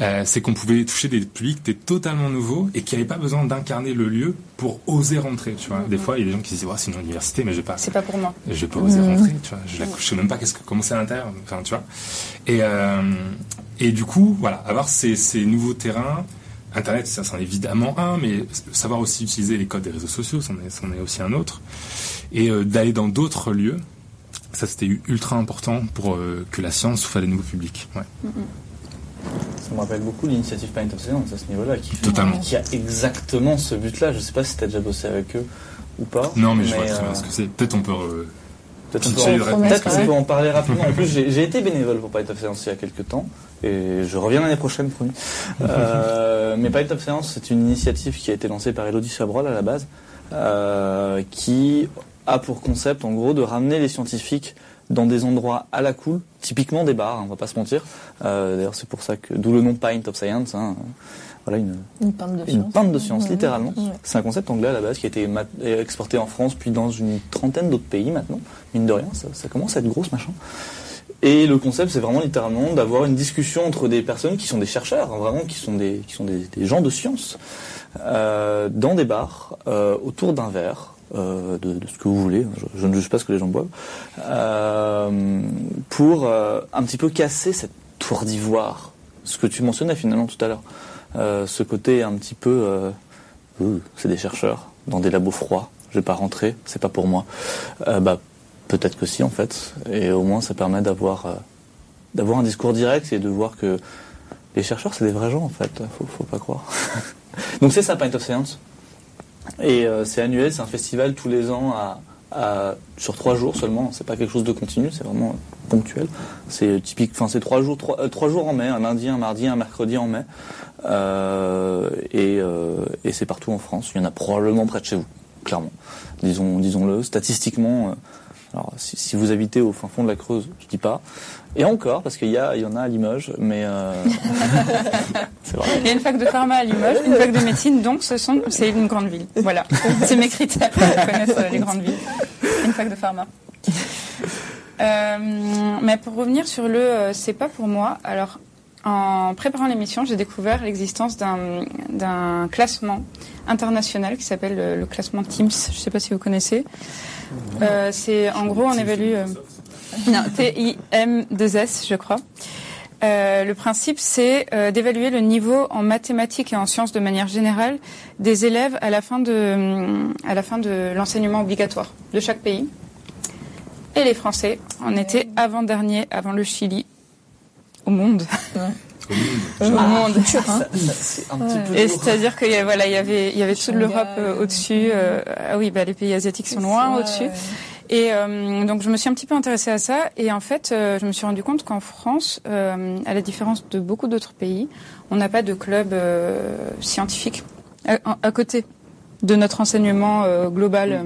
euh, c'est qu'on pouvait toucher des publics qui étaient totalement nouveaux et qui n'avaient pas besoin d'incarner le lieu pour oser rentrer. Tu vois, des fois, il y a des gens qui se disent, c'est une université, mais je vais pas. C'est pas pour moi. Je vais pas oser mhm. rentrer. Tu vois, je, ne sais même pas qu'est-ce que, comment c'est à l'intérieur. Enfin, tu vois. Et et du coup, voilà, avoir ces, ces nouveaux terrains Internet, ça c'en est évidemment un, mais savoir aussi utiliser les codes des réseaux sociaux, c'en est, aussi un autre. Et euh, d'aller dans d'autres lieux, ça c'était ultra important pour euh, que la science à des nouveaux publics. Ouais. Ça me rappelle beaucoup l'initiative Paint of Science à ce niveau-là, qui, Totalement. qui a exactement ce but-là. Je sais pas si tu as déjà bossé avec eux ou pas. Non, mais je vois très euh, bien ce que c'est. Peut-être on peut. euh, Peut-être on peut Ouais. peut en parler rapidement. En plus, j'ai été bénévole pour Python of Science il y a quelques temps et je reviens l'année prochaine, promis. [LAUGHS] Euh, mais Python of Science, c'est une initiative qui a été lancée par Elodie Chabrol à la base, euh, qui a pour concept, en gros, de ramener les scientifiques dans des endroits à la cool, typiquement des bars, hein, on va pas se mentir. Euh, D'ailleurs, c'est pour ça que, d'où le nom Pint of Science. Hein. Voilà une, Une pinte de une science. pinte de science, Ouais. littéralement. Ouais. C'est un concept anglais à la base qui a été exporté en France, puis dans une trentaine d'autres pays maintenant. Mine de rien, ça, ça commence à être gros ce machin. Et le concept, c'est vraiment littéralement d'avoir une discussion entre des personnes qui sont des chercheurs, hein, vraiment, qui sont des, qui sont des, des gens de science, euh, dans des bars, euh, autour d'un verre, euh, de, de ce que vous voulez, je, je ne juge pas ce que les gens boivent, euh, pour euh, un petit peu casser cette tour d'ivoire, ce que tu mentionnais finalement tout à l'heure. Ce côté un petit peu, Ouh, c'est des chercheurs dans des labos froids. Je vais pas rentrer, c'est pas pour moi. Bah peut-être que si en fait, et au moins ça permet d'avoir d'avoir un discours direct et de voir que les chercheurs c'est des vrais gens en fait. Faut, faut pas croire. [LAUGHS] Donc c'est ça Pint of Science. Et euh, c'est annuel, c'est un festival tous les ans à, à- sur trois jours seulement. C'est pas quelque chose de continu, c'est vraiment ponctuel. C'est typique, enfin c'est trois jours, trois, euh, trois jours en mai, un lundi, un mardi, un mercredi en mai. Euh, et euh, et c'est partout en France. Il y en a probablement près de chez vous, clairement. Disons, disons-le. Statistiquement, euh, alors si, si vous habitez au fin fond de la Creuse, je dis pas. Et encore, parce qu'il y a, il y en a à Limoges, mais euh, [LAUGHS] c'est vrai. Il y a une fac de pharma à Limoges, une fac de médecine, donc ce sont, c'est une grande ville. Voilà, c'est mes critères pour connaître euh, les grandes villes. Une fac de pharma. Euh, mais pour revenir sur le euh, c'est pas pour moi, alors en préparant l'émission, j'ai découvert l'existence d'un d'un classement international qui s'appelle le, le classement Teams. Je sais pas si vous connaissez. Euh, c'est en gros on évalue. Non, T-I-M-2-S, je crois. Euh, le principe, c'est euh, d'évaluer le niveau en mathématiques et en sciences de manière générale des élèves à la fin de, hum, à la fin de l'enseignement obligatoire de chaque pays. Et les Français en étaient avant-dernier, avant le Chili, au monde. au monde. Au monde. Hein. Et c'est-à-dire qu'il y a- voilà, il y avait, il y avait toute l'Europe euh, au-dessus. euh, ah oui, bah, les pays asiatiques sont loin Ouais, au-dessus. Et euh, donc je me suis un petit peu intéressée à ça et en fait euh, je me suis rendu compte qu'en France, euh, à la différence de beaucoup d'autres pays, on n'a pas de club scientifique à, à côté de notre enseignement global.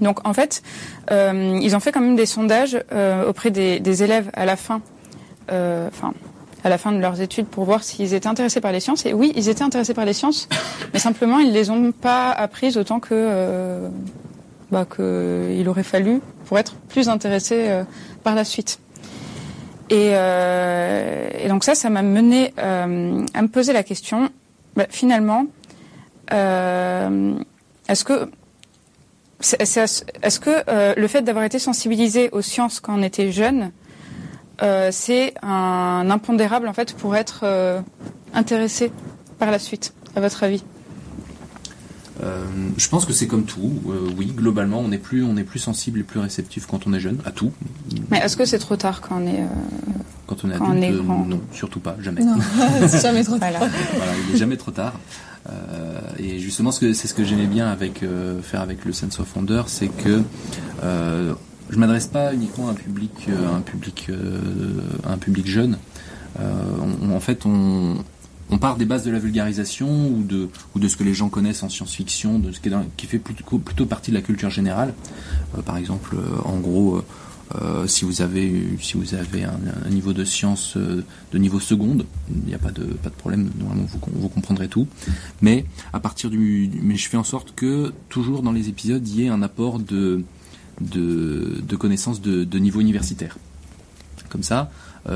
Donc en fait, ils ont fait quand même des sondages auprès des, des élèves à la fin, enfin à la fin de leurs études pour voir s'ils étaient intéressés par les sciences. Et oui, ils étaient intéressés par les sciences, mais simplement ils les ont pas apprises autant que bah, qu'il aurait fallu pour être plus intéressé euh, par la suite. Et, euh, et donc ça, ça m'a mené euh, à me poser la question, bah, finalement, est-ce que que le fait d'avoir été sensibilisé aux sciences quand on était jeune, c'est un impondérable en fait pour être intéressé par la suite, à votre avis? Euh, je pense que c'est comme tout. Euh, oui, globalement, on est plus, on est plus sensible et plus réceptif quand on est jeune à tout. Mais est-ce que c'est trop tard quand on est euh, Quand on est Quand on adulte, est grand. non, surtout pas, jamais. Non, [LAUGHS] [LAUGHS] c'est jamais trop tard. voilà. voilà, il n'est jamais trop tard. Euh, et justement, ce que, c'est ce que j'aimais bien avec euh, faire avec le Sense of Wonder, c'est que euh, je m'adresse pas uniquement à un public, euh, un public, euh, un public jeune. Euh, on- en fait, on, on part des bases de la vulgarisation ou de, ou de ce que les gens connaissent en science-fiction, de ce qui, fait plutôt, partie de la culture générale. Euh, par exemple, euh, en gros. euh, si vous avez si vous avez un, niveau de science de niveau seconde, il n'y a pas de pas de problème. Normalement, vous, com- vous comprendrez tout. Mais à partir du, mais je fais en sorte que toujours dans les épisodes, il y ait un apport de de, de connaissances de, de niveau universitaire. Comme ça,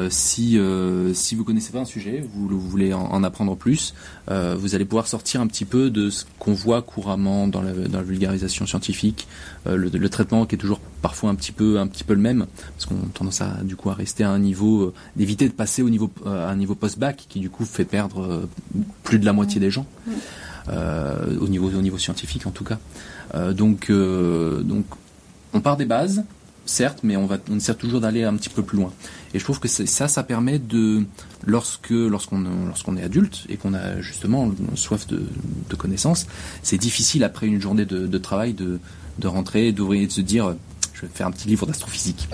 si euh, si vous connaissez pas un sujet, vous, vous voulez en, en apprendre plus, euh, vous allez pouvoir sortir un petit peu de ce qu'on voit couramment dans la, dans la vulgarisation scientifique, euh, le, le traitement qui est toujours parfois un petit peu un petit peu le même, parce qu'on a tendance à du coup à rester à un niveau, euh, d'éviter de passer au niveau euh, à un niveau post-bac qui du coup fait perdre euh, plus de la moitié des gens. Euh, au niveau au niveau scientifique en tout cas. Euh, donc euh, donc on part des bases, certes, mais on va on essaie toujours d'aller un petit peu plus loin. Et je trouve que ça ça permet de lorsque lorsqu'on lorsqu'on est adulte et qu'on a justement soif de, de connaissances, c'est difficile après une journée de, travail de de rentrer, d'ouvrir et de se dire je vais faire un petit livre d'astrophysique.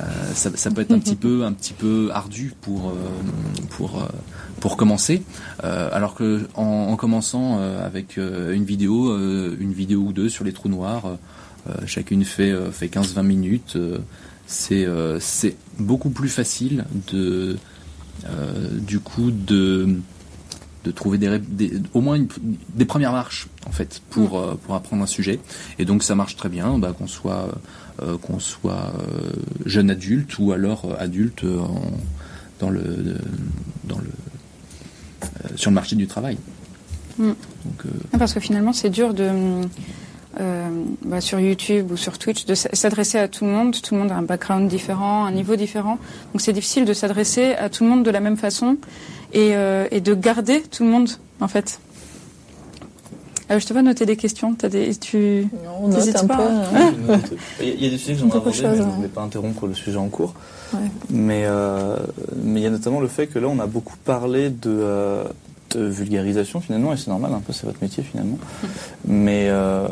Euh, ça, peut être un petit peu un petit peu ardu pour euh, pour euh, pour commencer alors que en, en commençant avec une vidéo une vidéo ou deux sur les trous noirs chacune fait euh, fait 15 20 minutes. Euh, c'est euh, c'est beaucoup plus facile de euh, du coup de de trouver des, des- au moins une- des premières marches en fait pour euh, pour apprendre un sujet. Et donc ça marche très bien bah, qu'on soit euh, qu'on soit euh, jeune adulte ou alors euh, adulte euh, en- dans le dans le euh, sur le marché du travail. Mm. donc euh, Ah, Parce que finalement, c'est dur de euh, bah, sur YouTube ou sur Twitch de s'adresser à tout le monde. Tout le monde a un background différent, un niveau différent. Donc c'est difficile de s'adresser à tout le monde de la même façon et, euh, et de garder tout le monde en fait. Euh, je te vois noter des questions. T'as des, tu... On note T'hésites un pas, peu. hein. hein. Il y a- il y a des sujets que j'aimerais aborder, mais je ne voulais pas interrompre le sujet en cours. Ouais. Mais euh, mais il y a notamment le fait que là, on a beaucoup parlé de, euh, de vulgarisation finalement, et c'est normal, un peu, c'est votre métier finalement. [LAUGHS] Mais euh,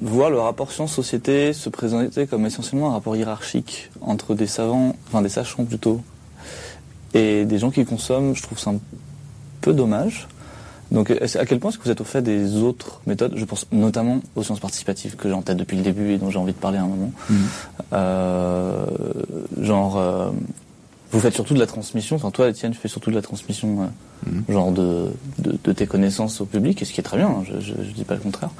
voir le rapport science-société se présenter comme essentiellement un rapport hiérarchique entre des savants, enfin des sachants plutôt, et des gens qui consomment, je trouve ça un peu dommage. Donc, à quel point est-ce que vous êtes au fait des autres méthodes? Je pense notamment aux sciences participatives que j'ai en tête depuis le début et dont j'ai envie de parler à un moment. Mhm. Euh, genre, euh, vous faites surtout de la transmission. Enfin, toi, Étienne, tu fais surtout de la transmission, euh, Mhm. genre de, de, de tes connaissances au public, et ce qui est très bien. hein, je, je, je dis pas le contraire.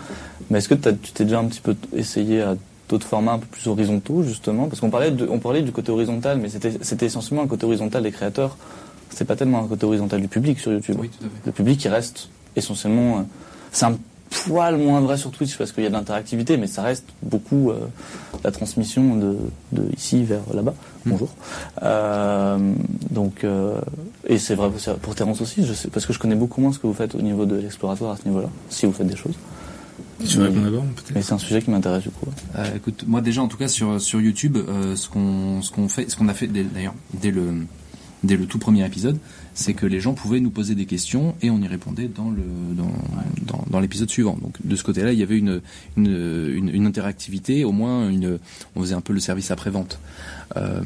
Mais est-ce que tu t'es déjà un petit peu essayé à d'autres formats un peu plus horizontaux, justement? Parce qu'on parlait, de, on parlait du côté horizontal, mais c'était c'était essentiellement un côté horizontal des créateurs. C'est pas tellement un côté horizontal du public sur YouTube. oui tout à fait Le public, il reste essentiellement. euh, c'est un poil moins vrai sur Twitch parce qu'il y a de l'interactivité, mais ça reste beaucoup euh, la transmission de, de ici vers là-bas. Mm. Bonjour. Euh, donc, euh, et c'est vrai pour- pour Terence aussi, je sais, parce que je connais beaucoup moins ce que vous faites au niveau de l'exploratoire à ce niveau-là, si vous faites des choses. Tu veux répondre d'abord peut-être? Mais c'est un sujet qui m'intéresse du coup. Écoute, moi déjà en tout cas sur sur YouTube, ce qu'on ce qu'on fait, ce qu'on a fait d'ailleurs dès le dès le tout premier épisode, c'est que les gens pouvaient nous poser des questions et on y répondait dans le dans dans, l'épisode suivant. Donc de ce côté-là, il y avait une une, une une interactivité, au moins une on faisait un peu le service après vente. Euh,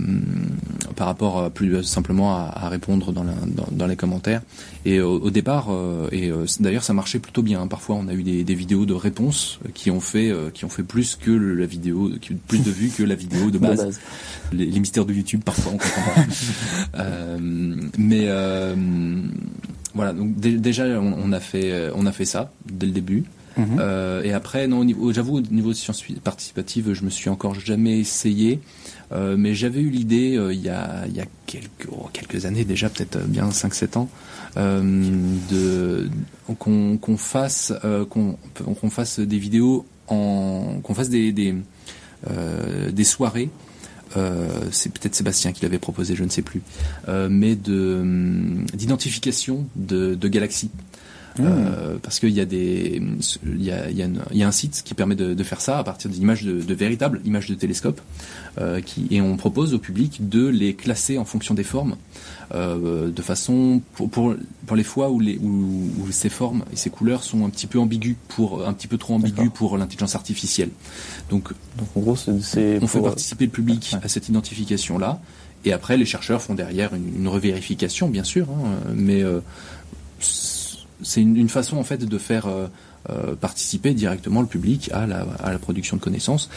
par rapport à plus simplement à, à répondre dans, la, dans, dans les commentaires. Et au, au départ, euh, et euh, d'ailleurs ça marchait plutôt bien. hein. Parfois, on a eu des, des vidéos de réponses qui ont fait euh, qui ont fait plus que la vidéo, qui, plus de vues que la vidéo de [LAUGHS] De base. Les, les mystères de YouTube, parfois on comprend pas. [LAUGHS] Euh, mais euh, voilà, donc dé- déjà on, on a fait euh, on a fait ça dès le début. Mhm. Euh, et après, non, j'avoue, au niveau de sciences participatives, je me suis encore jamais essayé. Euh, mais j'avais eu l'idée euh, il y a, quelques, oh, années déjà, peut-être bien 5-7 ans, qu'on fasse des vidéos qu'on fasse des soirées. C'est peut-être Sébastien qui l'avait proposé, je ne sais plus, mais de d'identification de, de galaxies. Euh, parce qu'il y a des, il y a, y a, y a un site qui permet de, de faire ça à partir d'images de, de véritables images de télescope, euh, qui, et on propose au public de les classer en fonction des formes, euh, de façon pour, pour, pour les fois où, les, où, où ces formes et ces couleurs sont un petit peu ambiguës pour un petit peu trop ambiguës pour l'intelligence artificielle. Donc Donc en gros, c'est on fait participer le public Ouais. à cette identification-là. Et après, les chercheurs font derrière une, une revérification, bien sûr. hein, mais euh, c'est une, une façon, en fait, de faire, euh, euh, participer directement le public à la, à la production de connaissances.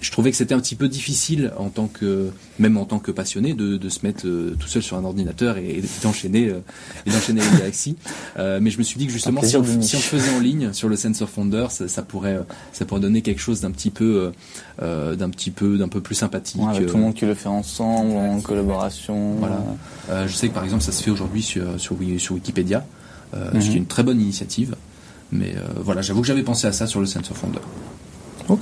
Je trouvais que c'était un petit peu difficile en tant que, même en tant que passionné, de, de se mettre euh, tout seul sur un ordinateur et, et d'enchaîner euh, et d'enchaîner les galaxies. Mais je me suis dit que justement, si on, si on faisait en ligne sur le Sense of Wonder, ça, ça pourrait, ça pourrait donner quelque chose d'un petit peu, d'un petit peu, d'un peu plus sympathique. Ouais, avec tout le monde qui le fait ensemble, en collaboration. Voilà. Je sais que par exemple, ça se fait aujourd'hui sur, sur, sur Wikipédia, euh, ce qui est une très bonne initiative. Mais euh, voilà, j'avoue que j'avais pensé à ça sur le Sense of Wonder. Ok.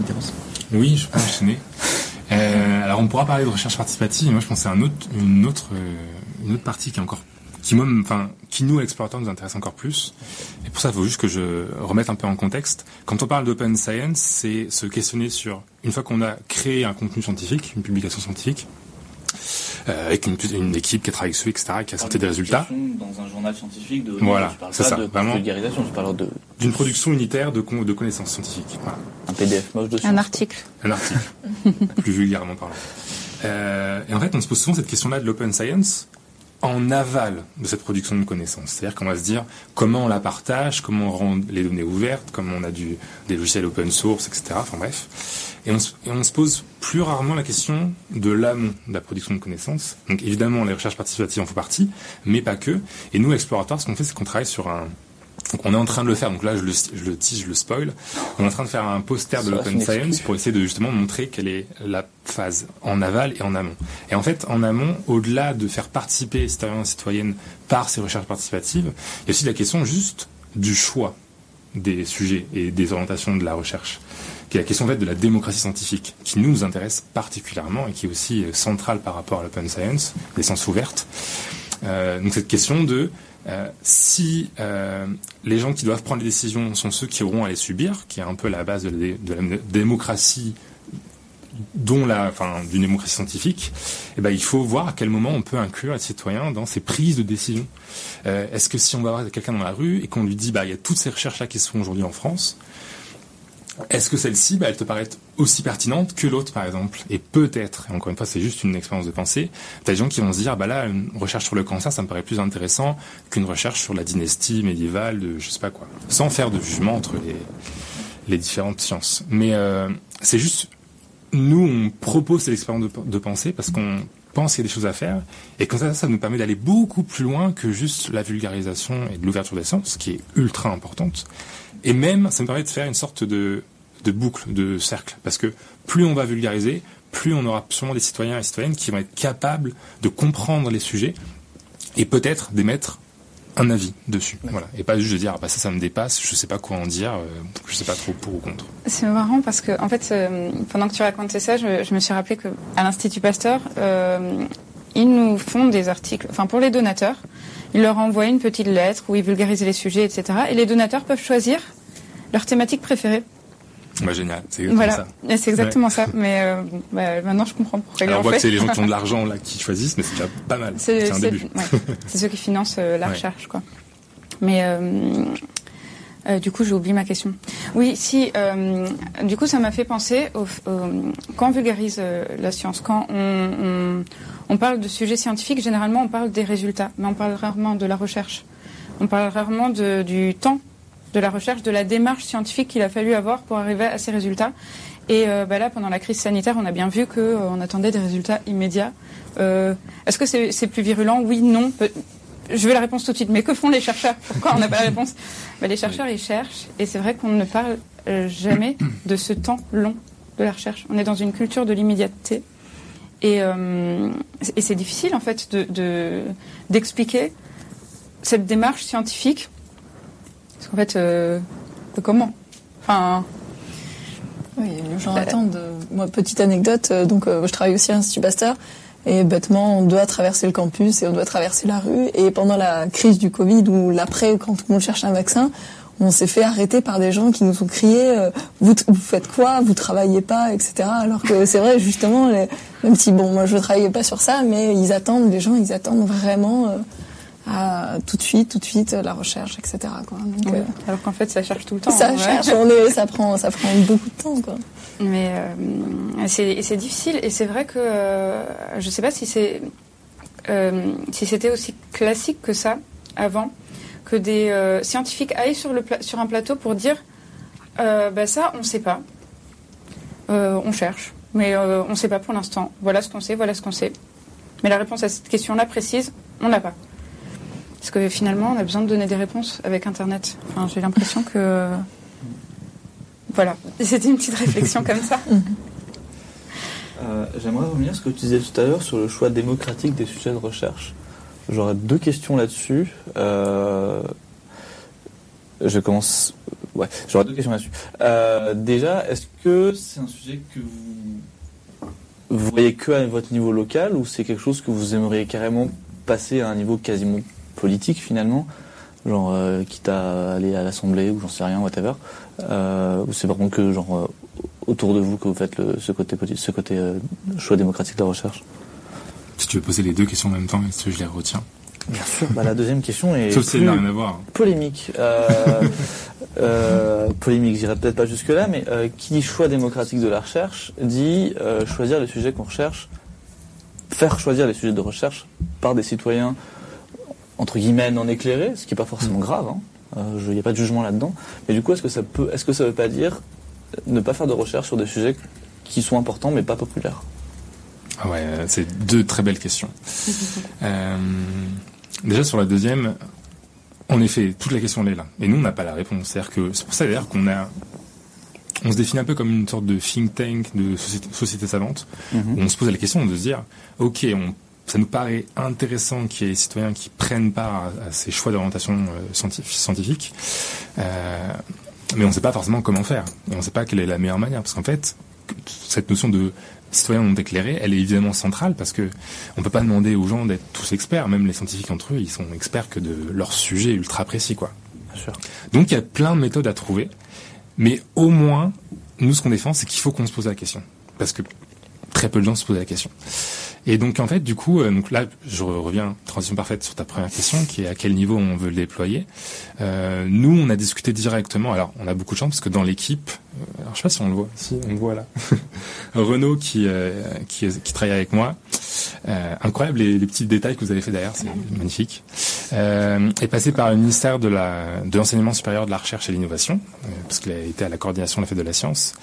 Intéressant. Oui, je peux enchaîner. Euh, alors on pourra parler de recherche participative. Moi, je pense à un autre, une autre, euh, une autre partie qui est encore, qui moi, enfin, qui nous explorateurs nous intéresse encore plus. Et pour ça, il faut juste que je remette un peu en contexte. Quand on parle d'open science, c'est se questionner sur une fois qu'on a créé un contenu scientifique, une publication scientifique, euh, avec une, une équipe qui a travaillé dessus, etc., qui a sorti des résultats, Dans un journal scientifique de Voilà, tu parles c'est pas ça, de vraiment. vulgarisation, tu parles de d'une production unitaire de, con- de connaissances scientifiques. Voilà. un PDF moche de Un science, article. Un article, [LAUGHS] plus vulgairement parlant. Euh, et en fait, on se pose souvent cette question-là de l'open science en aval de cette production de connaissances. C'est-à-dire qu'on va se dire comment on la partage, comment on rend les données ouvertes, comment on a du, des logiciels open source, etc. Enfin bref. Et on, se- et on se pose plus rarement la question de l'amont de la production de connaissances. Donc évidemment, les recherches participatives en font partie, mais pas que. Et nous, explorateurs, ce qu'on fait, c'est qu'on travaille sur un... Donc on est en train de le faire, donc là je le, je le je le spoil. On est en train de faire un poster de l'open science pour essayer de justement montrer quelle est la phase en aval et en amont. Et en fait, en amont, au-delà de faire participer les citoyens et citoyennes par ces recherches participatives, il y a aussi la question juste du choix des sujets et des orientations de la recherche, qui est la question en fait de la démocratie scientifique, qui nous, nous intéresse particulièrement et qui est aussi euh, centrale par rapport à l'open science, des sciences ouvertes. Euh, donc cette question de euh, si euh, les gens qui doivent prendre les décisions sont ceux qui auront à les subir, qui est un peu la base de la, démocratie, dont la, enfin, d'une démocratie scientifique, eh ben, il faut voir à quel moment on peut inclure les citoyens dans ces prises de décision. Euh, Est-ce que si on va voir quelqu'un dans la rue et qu'on lui dit, bah, il y a toutes ces recherches-là qui se font aujourd'hui en France, est-ce que celle-ci, bah, elle te paraît aussi pertinente que l'autre, par exemple? Et peut-être, encore une fois, c'est juste une expérience de pensée, t'as des gens qui vont se dire, bah là, une recherche sur le cancer, ça me paraît plus intéressant qu'une recherche sur la dynastie médiévale de je sais pas quoi. Sans faire de jugement entre les, différentes sciences. Mais euh, c'est juste, nous, on propose cette expérience de, pensée parce qu'on pense qu'il y a des choses à faire, et comme ça, ça nous permet d'aller beaucoup plus loin que juste la vulgarisation et l'ouverture des sciences, qui est ultra importante. Et même, ça me permet de faire une sorte de, de boucle, de cercle, parce que plus on va vulgariser, plus on aura sûrement des citoyens et citoyennes qui vont être capables de comprendre les sujets et peut-être d'émettre un avis dessus. Voilà. Et pas juste de dire, ah bah ça, ça me dépasse, je sais pas quoi en dire, euh, je sais pas trop pour ou contre. C'est marrant parce que, en fait, euh, pendant que tu racontais ça, je, je me suis rappelé que à l'Institut Pasteur, euh, ils nous font des articles. Enfin, pour les donateurs, ils leur envoient une petite lettre où ils vulgarisent les sujets, etc. Et les donateurs peuvent choisir leur thématique préférée. Bah, génial, c'est exactement Voilà, ça. Et c'est exactement ça. Mais euh, bah, maintenant, je comprends pourquoi Alors, on voit que fait. c'est les gens qui ont de [LAUGHS] l'argent là qui choisissent, mais c'est déjà pas mal. C'est un début. ouais, c'est ceux qui financent euh, la Ouais. recherche, quoi. Mais euh, du coup, j'ai oublié ma question. Oui, si. du coup, ça m'a fait penser au, au- quand on vulgarise la science, quand on, on, on parle de sujets scientifiques, généralement, on parle des résultats, mais on parle rarement de la recherche. On parle rarement de, du temps de la recherche, de la démarche scientifique qu'il a fallu avoir pour arriver à ces résultats. Et euh, bah là, pendant la crise sanitaire, on a bien vu qu'on attendait des résultats immédiats. Euh, Est-ce que c'est plus virulent? Oui, non. Je veux la réponse tout de suite. Mais que font les chercheurs? [LAUGHS] Pourquoi on n'a pas la réponse? Bah, Les chercheurs, ils cherchent. Et c'est vrai qu'on ne parle euh, jamais [CLEARS THROAT] de ce temps long de la recherche. On est dans une culture de l'immédiateté. Et, euh, et c'est difficile, en fait, de- de- d'expliquer cette démarche scientifique. Parce qu'en fait, euh, comment Enfin, Oui, les gens attendent. euh, Moi, petite anecdote, euh, donc euh, je travaille aussi à l'Institut Pasteur. Et bêtement, on doit traverser le campus et on doit traverser la rue. Et pendant la crise du Covid ou l'après, quand tout le monde cherche un vaccin, on s'est fait arrêter par des gens qui nous ont crié euh, vous, faites quoi? Vous travaillez pas, etc. Alors que c'est vrai, justement, les- même si bon, moi je travaillais pas sur ça, mais ils attendent, les gens, ils attendent vraiment euh, à tout de suite, tout de suite la recherche, etc. Quoi. Donc, oui. euh, alors qu'en fait, ça cherche tout le temps. ça ouais. cherche, on est, ça prend, ça prend beaucoup de temps, quoi. Mais euh, c'est difficile et c'est vrai que euh, je sais pas si c'est euh, si c'était aussi classique que ça avant que des scientifiques aillent sur, le sur un plateau pour dire bah ça, on ne sait pas. On cherche, mais on ne sait pas pour l'instant. Voilà ce qu'on sait, voilà ce qu'on sait. Mais la réponse à cette question-là précise, on l'a pas. Parce que finalement, on a besoin de donner des réponses avec Internet. Enfin, j'ai l'impression que... Voilà, c'était une petite réflexion [LAUGHS] comme ça. J'aimerais revenir sur ce que tu disais tout à l'heure sur le choix démocratique des sujets de recherche. J'aurais deux questions là-dessus. Euh, je commence. Ouais, j'aurais deux questions là-dessus. Euh, déjà, est-ce que c'est un sujet que vous, vous voyez que à votre niveau local ou c'est quelque chose que vous aimeriez carrément passer à un niveau quasiment politique finalement Genre, euh, quitte à aller à l'Assemblée ou j'en sais rien, whatever. Euh, ou c'est contre que, genre, euh, autour de vous que vous faites le, ce côté, ce côté choix démocratique de la recherche? Si tu veux poser les deux questions en même temps, est-ce que je les retiens? Bien sûr. Bah, la deuxième question est Sauf si n'a rien à voir. polémique. Euh, euh, polémique, j'irai peut-être pas jusque là, mais euh, qui dit choix démocratique de la recherche dit choisir les sujets qu'on recherche, faire choisir les sujets de recherche par des citoyens entre guillemets non éclairés, ce qui n'est pas forcément mm. grave. Il hein. n'y a pas de jugement là-dedans. Mais du coup, est-ce que ça peut, est-ce que ça veut pas dire ne pas faire de recherche sur des sujets qui sont importants mais pas populaires? Ah ouais, c'est deux très belles questions. [LAUGHS] euh, déjà sur la deuxième, en effet, toute la question elle est là. Et nous, on n'a pas la réponse. C'est-à-dire que c'est pour ça d'ailleurs qu'on a, on se définit un peu comme une sorte de think tank de société, savante, mhm. où on se pose la question de se dire, ok, on, ça nous paraît intéressant qu'il y ait des citoyens qui prennent part à, ces choix d'orientation euh, scientifique, euh, mais on ne sait pas forcément comment faire. Et on ne sait pas quelle est la meilleure manière. Parce qu'en fait, cette notion de citoyens non déclarés, elle est évidemment centrale parce que on peut pas demander aux gens d'être tous experts, même les scientifiques entre eux, ils sont experts que de leur sujet ultra précis, quoi. Donc il y a plein de méthodes à trouver, mais au moins, nous ce qu'on défend, c'est qu'il faut qu'on se pose la question, parce que très peu de gens se posent la question. Et donc en fait, du coup, euh, donc là, je reviens transition parfaite sur ta première question, qui est à quel niveau on veut le déployer. Euh, nous, on a discuté directement. Alors, on a beaucoup de chance parce que dans l'équipe, alors je sais pas si on le voit, si on le voit là, [LAUGHS] Renaud qui, euh, qui, qui travaille avec moi. Euh, incroyable les, les, petits détails que vous avez fait derrière, c'est [LAUGHS] magnifique. Euh, est passé par le ministère de la de l'enseignement supérieur de la recherche et l'innovation, euh, parce qu'il a été à la coordination de la fête de la science,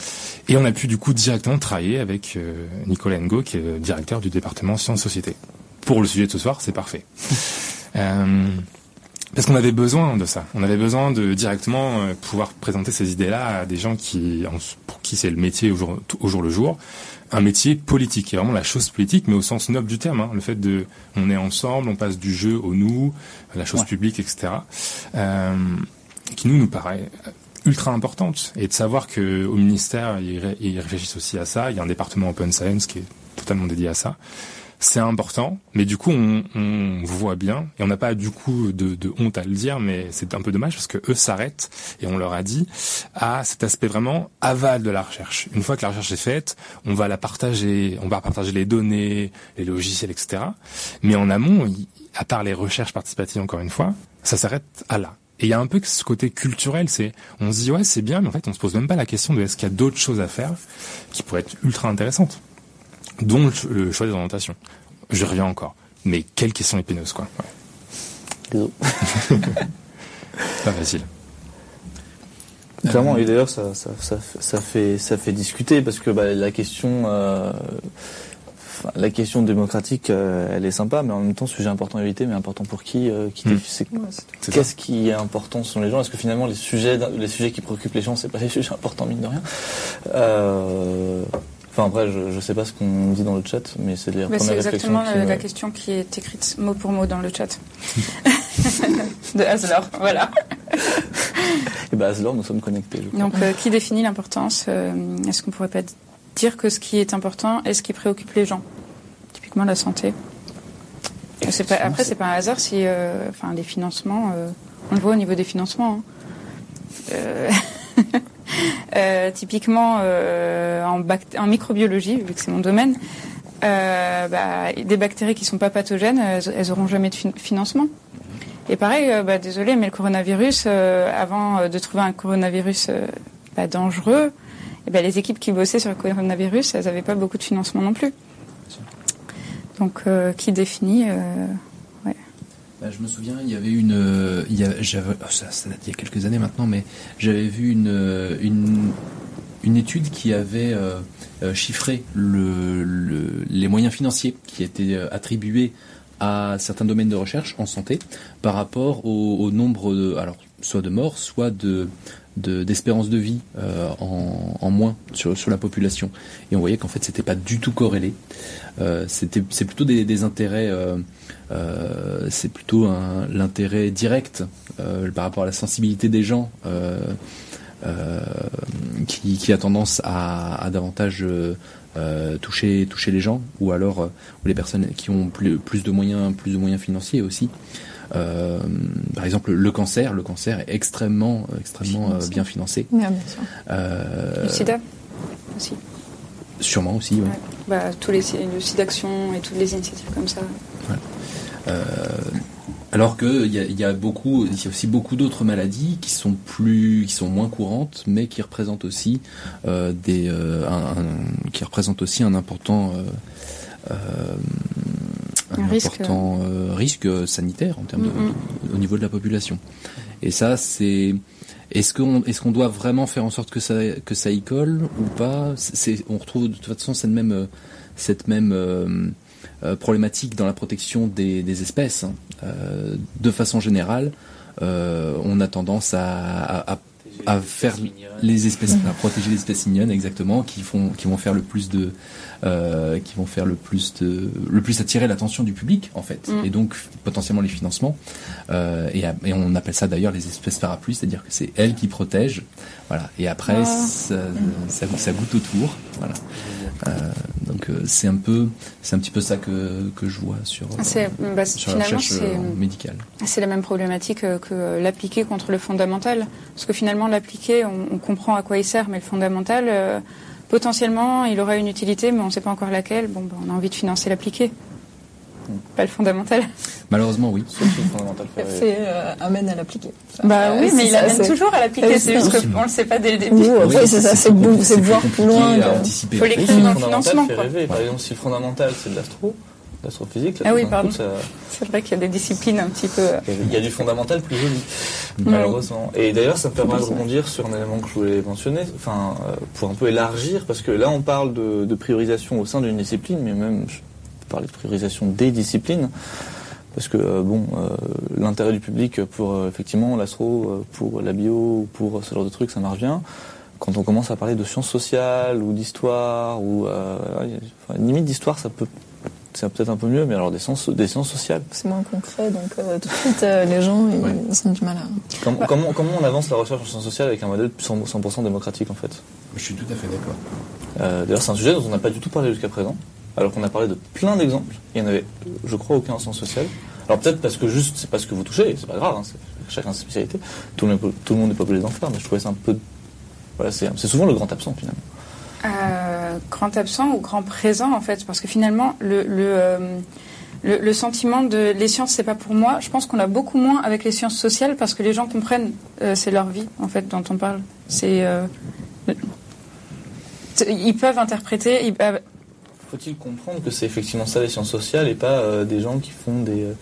et on a pu du coup directement travailler avec euh, Nicolas Ngo, qui est le directeur du département sciences société. Pour le sujet de ce soir, c'est parfait. [LAUGHS] Parce qu'on avait besoin de ça. On avait besoin de directement euh, pouvoir présenter ces idées-là à des gens qui, pour qui c'est le métier au jour, au jour le jour, un métier politique, qui est vraiment la chose politique, mais au sens noble du terme. Hein. Le fait de, on est ensemble, on passe du jeu au nous, la chose publique, etc. Euh, qui nous nous paraît ultra importante et de savoir que au ministère ils, réfléchissent aussi à ça. Il y a un département Open Science qui est totalement dédié à ça c'est important, mais du coup on, on voit bien et on n'a pas du coup de, de, honte à le dire, mais c'est un peu dommage parce que eux s'arrêtent et on leur a dit à cet aspect vraiment aval de la recherche. Une fois que la recherche est faite, on va la partager, on va partager les données, les logiciels, etc. Mais en amont, à part les recherches participatives encore une fois, ça s'arrête à là. Et il y a un peu ce côté culturel, c'est on se dit ouais c'est bien, mais en fait on se pose même pas la question de est-ce qu'il y a d'autres choses à faire qui pourraient être ultra intéressantes dont le choix des orientations. Je reviens encore. Mais quelle question épineuse, quoi. Ouais. [LAUGHS] Pas facile. Clairement, et d'ailleurs, ça, ça, ça, ça, fait, ça fait discuter parce que bah, la question, euh, la question démocratique, euh, elle est sympa, mais en même temps, sujet important à éviter, mais important pour qui, euh, qui hmm. Qu'est-ce qui est important selon les gens? Est-ce que finalement, les sujets, les sujets qui préoccupent les gens, c'est pas les [LAUGHS] sujets importants mine de rien? Euh, Enfin, après, je ne sais pas ce qu'on dit dans le chat, mais c'est les C'est exactement la, question qui est écrite mot pour mot dans le chat. [LAUGHS] de Aslor, voilà. Et bien, Aslor, nous sommes connectés. Donc, euh, qui définit l'importance euh, Est-ce qu'on pourrait pas dire que ce qui est important est ce qui préoccupe les gens? Typiquement la santé. Pas, après, c'est pas un hasard si, euh, enfin, les financements, on le voit au niveau des financements. Hein. [LAUGHS] Euh, typiquement euh, en, microbiologie, vu que c'est mon domaine, euh, bah, des bactéries qui sont pas pathogènes, elles, auront jamais de financement. Et pareil, bah, désolé, mais le coronavirus, avant de trouver un coronavirus bah, dangereux, eh ben, les équipes qui bossaient sur le coronavirus, elles n'avaient pas beaucoup de financement non plus. Donc, qui définit bah, je me souviens, il y avait une, euh, il y a, j'avais, oh, ça, ça date il y a quelques années maintenant, mais j'avais vu une, euh, une, une étude qui avait euh, chiffré le, le- les moyens financiers qui étaient attribués à certains domaines de recherche en santé par rapport au, au nombre de, alors soit de morts, soit de de- d'espérance de, vie euh, en, en moins sur, sur la population. Et on voyait qu'en fait, c'était pas du tout corrélé. Euh, c'était c'est plutôt des, des intérêts euh, c'est plutôt un- l'intérêt direct euh, par rapport à la sensibilité des gens euh, qui, qui a tendance à, à davantage toucher toucher les gens ou alors ou les personnes qui ont plus, plus de moyens plus de moyens financiers aussi Euh, par exemple le cancer le cancer est extrêmement extrêmement Financé. bien financé Ouais, bien sûr. Euh, Le sida aussi. Sûrement aussi oui. Ouais. Bah, tous les le sida d'action et toutes les initiatives comme ça. Euh, alors que il y a, y a beaucoup, il y a aussi beaucoup d'autres maladies qui sont plus, qui sont moins courantes, mais qui représentent aussi euh, des, euh, un, un- qui représentent aussi un important, un important risque sanitaire en termes de- au niveau de la population. Et ça, c'est est-ce qu'on est-ce qu'on doit vraiment faire en sorte que ça que ça y colle ou pas? On retrouve de toute façon cette même cette même euh, euh, problématique dans la protection des, des espèces. hein. Euh, de façon générale, euh, on a tendance à, à, à- à faire les espèces, à protéger les espèces mignonnes exactement, qui font, qui vont faire le plus de, euh, qui vont faire le plus de, le plus attirer l'attention du public en fait, Mm. et donc potentiellement les financements. Euh, et, on appelle ça d'ailleurs les espèces parapluies, c'est-à-dire que c'est elles qui protègent, voilà. Et après, Ah. ça, ça, ça goûte autour, voilà. Euh, donc euh, c'est un peu, c'est un petit peu ça que que je vois sur, euh, bah, sur la recherche c'est euh, médicale. c'est la même problématique que l'appliquer contre le fondamental. Parce que finalement l'appliquer, on, on comprend à quoi il sert, mais le fondamental, potentiellement, il aura une utilité, mais on ne sait pas encore laquelle. Bon, bah, on a envie de financer l'appliquer. Pas le fondamental. Malheureusement, oui. Sauf si le fondamental. Fait euh, amène à l'appliquer. Bah euh, oui, c'est mais il ça, amène c'est- toujours à l'appliquer. C'est c'est juste qu'on ne le sait pas dès le début. Oui, c'est ça, c'est c'est voir plus loin. que- anticiper. Faut l'écrire dans le financement. Par exemple, si le fondamental c'est de l'astro, l'astrophysique, là, Ah oui, pardon. ça- C'est vrai qu'il y a des disciplines un petit peu. euh, il y a du fondamental plus joli, malheureusement. Et d'ailleurs, ça me permet de rebondir sur un élément que je voulais mentionner, enfin, euh, pour un peu élargir, parce que là, on parle de, de priorisation au sein d'une discipline, mais même, parler de priorisation des disciplines. Parce que euh, bon, euh, l'intérêt du public pour euh, effectivement l'astro, pour la bio, ou pour ce genre de trucs, ça marche bien. Quand on commence à parler de sciences sociales ou d'histoire ou euh, enfin, limite d'histoire, ça peut, c'est peut-être un peu mieux, mais alors des sciences, des sciences sociales. C'est moins concret, donc euh, tout de suite, euh, les gens, ils, Ouais. ils ont du mal à... Comment, comment, comment on avance la recherche en sciences sociales avec un modèle 100%, 100% démocratique en fait? Je suis tout à fait d'accord. Euh, D'ailleurs, c'est un sujet dont on n'a pas du tout parlé jusqu'à présent, alors qu'on a parlé de plein d'exemples. Il y en avait, je crois, aucun en sciences sociales. Alors peut-être parce que juste, c'est pas ce que vous touchez, c'est pas grave, hein, chacun sa spécialité. Tout le, monde, n'est pas obligé d'en faire, mais je trouvais ça un peu. Voilà, c'est souvent le grand absent finalement. Euh, grand absent ou grand présent en fait parce que finalement le, le, euh, le, sentiment de les sciences c'est pas pour moi je pense qu'on a beaucoup moins avec les sciences sociales parce que les gens comprennent euh, c'est leur vie en fait dont on parle ils peuvent interpréter Faut-il comprendre que c'est effectivement ça les sciences sociales et pas euh, des gens qui font des, euh,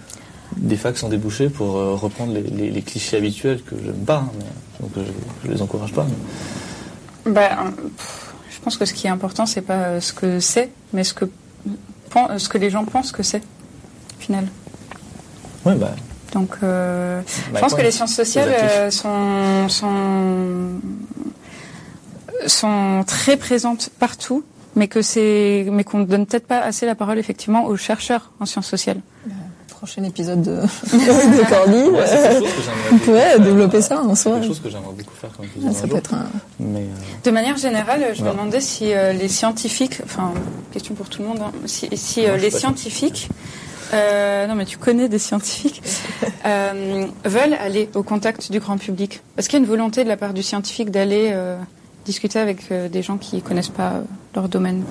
des facs sans déboucher pour euh, reprendre les, les- les clichés habituels que j'aime pas, hein, mais- donc je, je les encourage pas. mais- bah, pff, je pense que ce qui est important c'est pas ce que c'est mais ce que ce que les gens pensent que c'est au final. Ouais, bah, donc Je bah, pense que les sciences sociales sont, sont, sont très présentes partout, mais que c'est, mais qu'on ne donne peut-être pas assez la parole effectivement aux chercheurs en sciences sociales. Prochain épisode de, [LAUGHS] [LAUGHS] de Cordy, Ouais, c'est on pourrait faire. développer ça en C'est soi. quelque chose que j'aimerais beaucoup faire comme épisode Ça un peut jour. être un... Mais euh, De manière générale, je me demandais si euh, les scientifiques, enfin, question pour tout le monde, hein, si, si Moi, euh, je les scientifiques, euh, non mais tu connais des scientifiques, [LAUGHS] euh, veulent aller au contact du grand public. Est-ce qu'il y a une volonté de la part du scientifique d'aller euh, discuter avec euh, des gens qui connaissent pas euh, leur domaine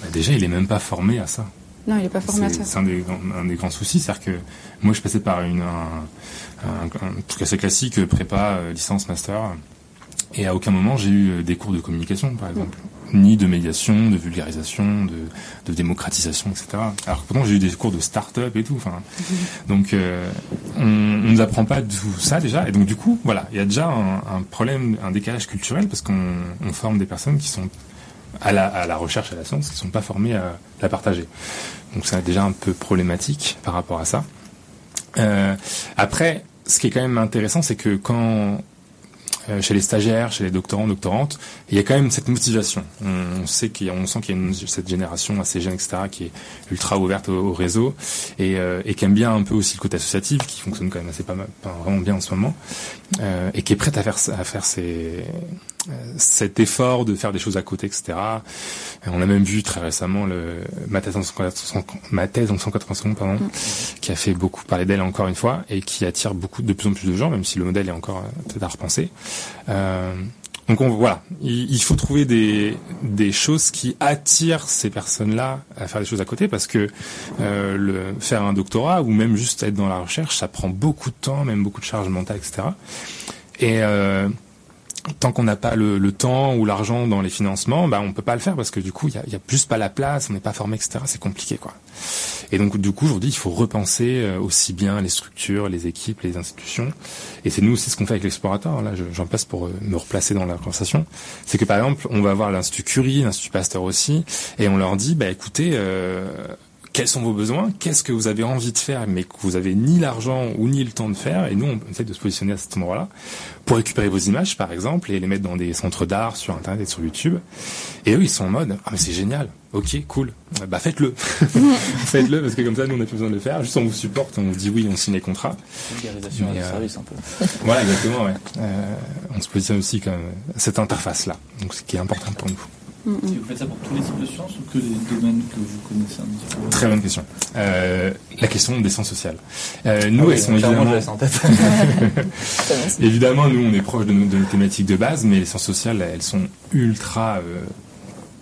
Bah, déjà, il est même pas formé à ça. Non, il n'est pas formé à C'est ça. c'est un des, grands- un des grands soucis, c'est-à-dire que moi, je passais par une, un, un- un truc assez classique, prépa, euh, licence, master, et à aucun moment j'ai eu des cours de communication, par exemple. Ni de médiation, de vulgarisation, de, de démocratisation, etc. Alors pourtant j'ai eu des cours de start-up et tout. Enfin, [LAUGHS] donc euh, on, on nous apprend pas tout ça déjà. Et donc du coup, voilà, il y a déjà un, un problème, un décalage culturel parce qu'on on forme des personnes qui sont à la, à la recherche à la science, qui sont pas formées à la partager. Donc c'est déjà un peu problématique par rapport à ça. Euh, après, ce qui est quand même intéressant, c'est que quand chez les stagiaires, chez les doctorants, doctorantes, il y a quand même cette motivation. On, sait qu'il sent qu'il y a une, cette génération assez jeune, etc., qui est ultra ouverte au, au réseau et, euh, et qui aime bien un peu aussi le côté associatif, qui fonctionne quand même assez pas pas vraiment bien en ce moment, euh, et qui est prête à faire à faire ses, euh, cet effort de faire des choses à côté, etc. Et on a même vu très récemment le, ma thèse en 180, ma thèse en 180 secondes, pardon, Mm. qui a fait beaucoup parler d'elle encore une fois et qui attire beaucoup de plus en plus de gens, même si le modèle est encore euh, peut-être à repenser. Euh, donc on, voilà, il, il faut trouver des, des choses qui attirent ces personnes-là à faire des choses à côté, parce que euh, le, faire un doctorat ou même juste être dans la recherche, ça prend beaucoup de temps, même beaucoup de charge mentale, etc. Et euh, tant qu'on n'a pas le, le temps ou l'argent dans les financements, bah on peut pas le faire parce que du coup il y a, y a juste pas la place, on n'est pas formé, etc. C'est compliqué quoi. Et donc du coup aujourd'hui il faut repenser euh, aussi bien les structures, les équipes, les institutions. Et c'est nous aussi ce qu'on fait avec l'explorateur. Là je- j'en passe pour euh, me replacer dans la conversation. C'est que par exemple on va voir l'institut Curie, l'institut Pasteur aussi, et on leur dit bah écoutez. Euh, quels sont vos besoins, qu'est-ce que vous avez envie de faire, mais que vous avez ni l'argent ou ni le temps de faire, et nous on essaie de se positionner à cet endroit-là pour récupérer vos images par exemple et les mettre dans des centres d'art sur internet et sur YouTube. Et eux ils sont en mode ah mais c'est génial, ok cool, bah faites-le, [LAUGHS] faites-le parce que comme ça nous on n'a plus besoin de le faire, juste on vous supporte, on vous dit oui, on signe les contrats. Vulgarisation euh, service un peu. [LAUGHS] Voilà exactement ouais. Euh, on se positionne aussi comme cette interface là, donc ce qui est important pour nous. Si vous faites ça pour tous les types de sciences ou que les domaines que vous connaissez un petit peu Très bonne question. Euh, la question des sciences sociales. Euh, nous, Ah oui, elles sont évidemment en tête. [LAUGHS] Évidemment, nous, on est proche de nos, de nos thématiques de base, mais les sciences sociales, elles sont ultra euh,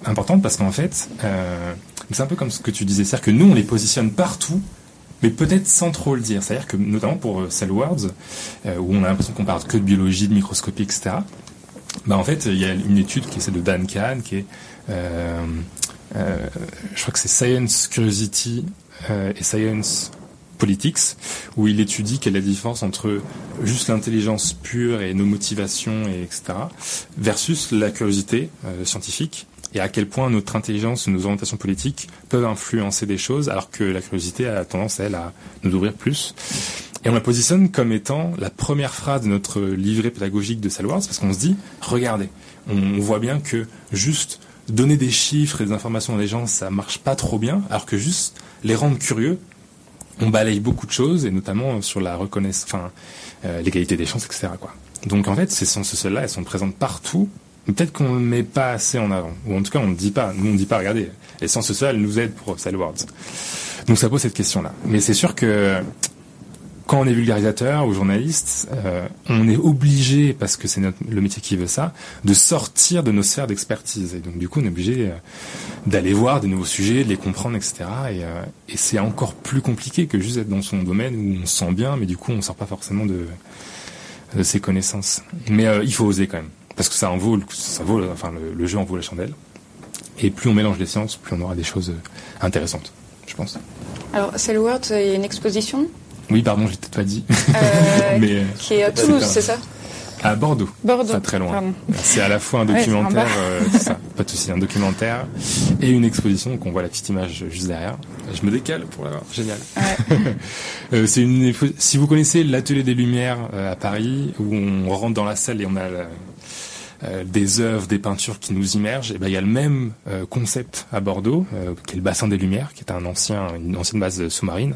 importantes parce qu'en fait, euh, c'est un peu comme ce que tu disais, c'est-à-dire que nous, on les positionne partout, mais peut-être sans trop le dire. C'est-à-dire que, notamment pour Cell Words, euh, où on a l'impression qu'on parle que de biologie, de microscopie, etc., bah, en fait, il y a une étude qui est celle de Dan Kahn, qui est, euh, euh, je crois que c'est Science Curiosity euh, et Science Politics, où il étudie quelle est la différence entre juste l'intelligence pure et nos motivations, et etc., versus la curiosité euh, scientifique, et à quel point notre intelligence nos orientations politiques peuvent influencer des choses, alors que la curiosité a tendance, elle, à nous ouvrir plus. Et on la positionne comme étant la première phrase de notre livret pédagogique de Salwards, parce qu'on se dit, regardez, on, voit bien que juste donner des chiffres et des informations à des gens, ça marche pas trop bien, alors que juste les rendre curieux, on balaye beaucoup de choses, et notamment sur la reconnaissance, enfin, euh, l'égalité des chances, etc. Donc en fait, ces sociales-là, elles sont présentes partout, mais peut-être qu'on ne le met pas assez en avant, ou en tout cas on ne dit pas, nous on ne dit pas, regardez, les sciences sociales nous aident pour Salwards. Donc ça pose cette question-là. Mais c'est sûr que quand on est vulgarisateur ou journaliste, euh, on est obligé, parce que c'est le métier qui veut ça, de sortir de nos sphères d'expertise. Et donc du coup, on est obligé euh, d'aller voir des nouveaux sujets, de les comprendre, etc. Et, euh, et c'est encore plus compliqué que juste être dans son domaine où on se sent bien, mais du coup, on sort pas forcément de, ses connaissances. Mais il faut oser quand même, parce que ça en vaut, ça vaut, enfin le, le jeu en vaut la chandelle. Et plus on mélange les sciences, plus on aura des choses intéressantes, je pense. Alors, Cell World, il y a une exposition? Oui, pardon, j'ai peut-être pas dit, euh, [LAUGHS] mais euh, qui est à Toulouse, c'est ça à Bordeaux. Bordeaux. Pas très loin. C'est à la fois un Ouais, documentaire, bas. euh, ça, pas de souci, un documentaire et une exposition. Donc on voit la petite image juste derrière. Je me décale pour la voir, génial. [LAUGHS] Euh, c'est une, si vous connaissez l'atelier des Lumières euh, à Paris, où on rentre dans la salle et on a des œuvres, des peintures qui nous immergent, et ben il y a le même concept à Bordeaux, qui est le bassin des Lumières, qui est un ancien, une ancienne base sous-marine.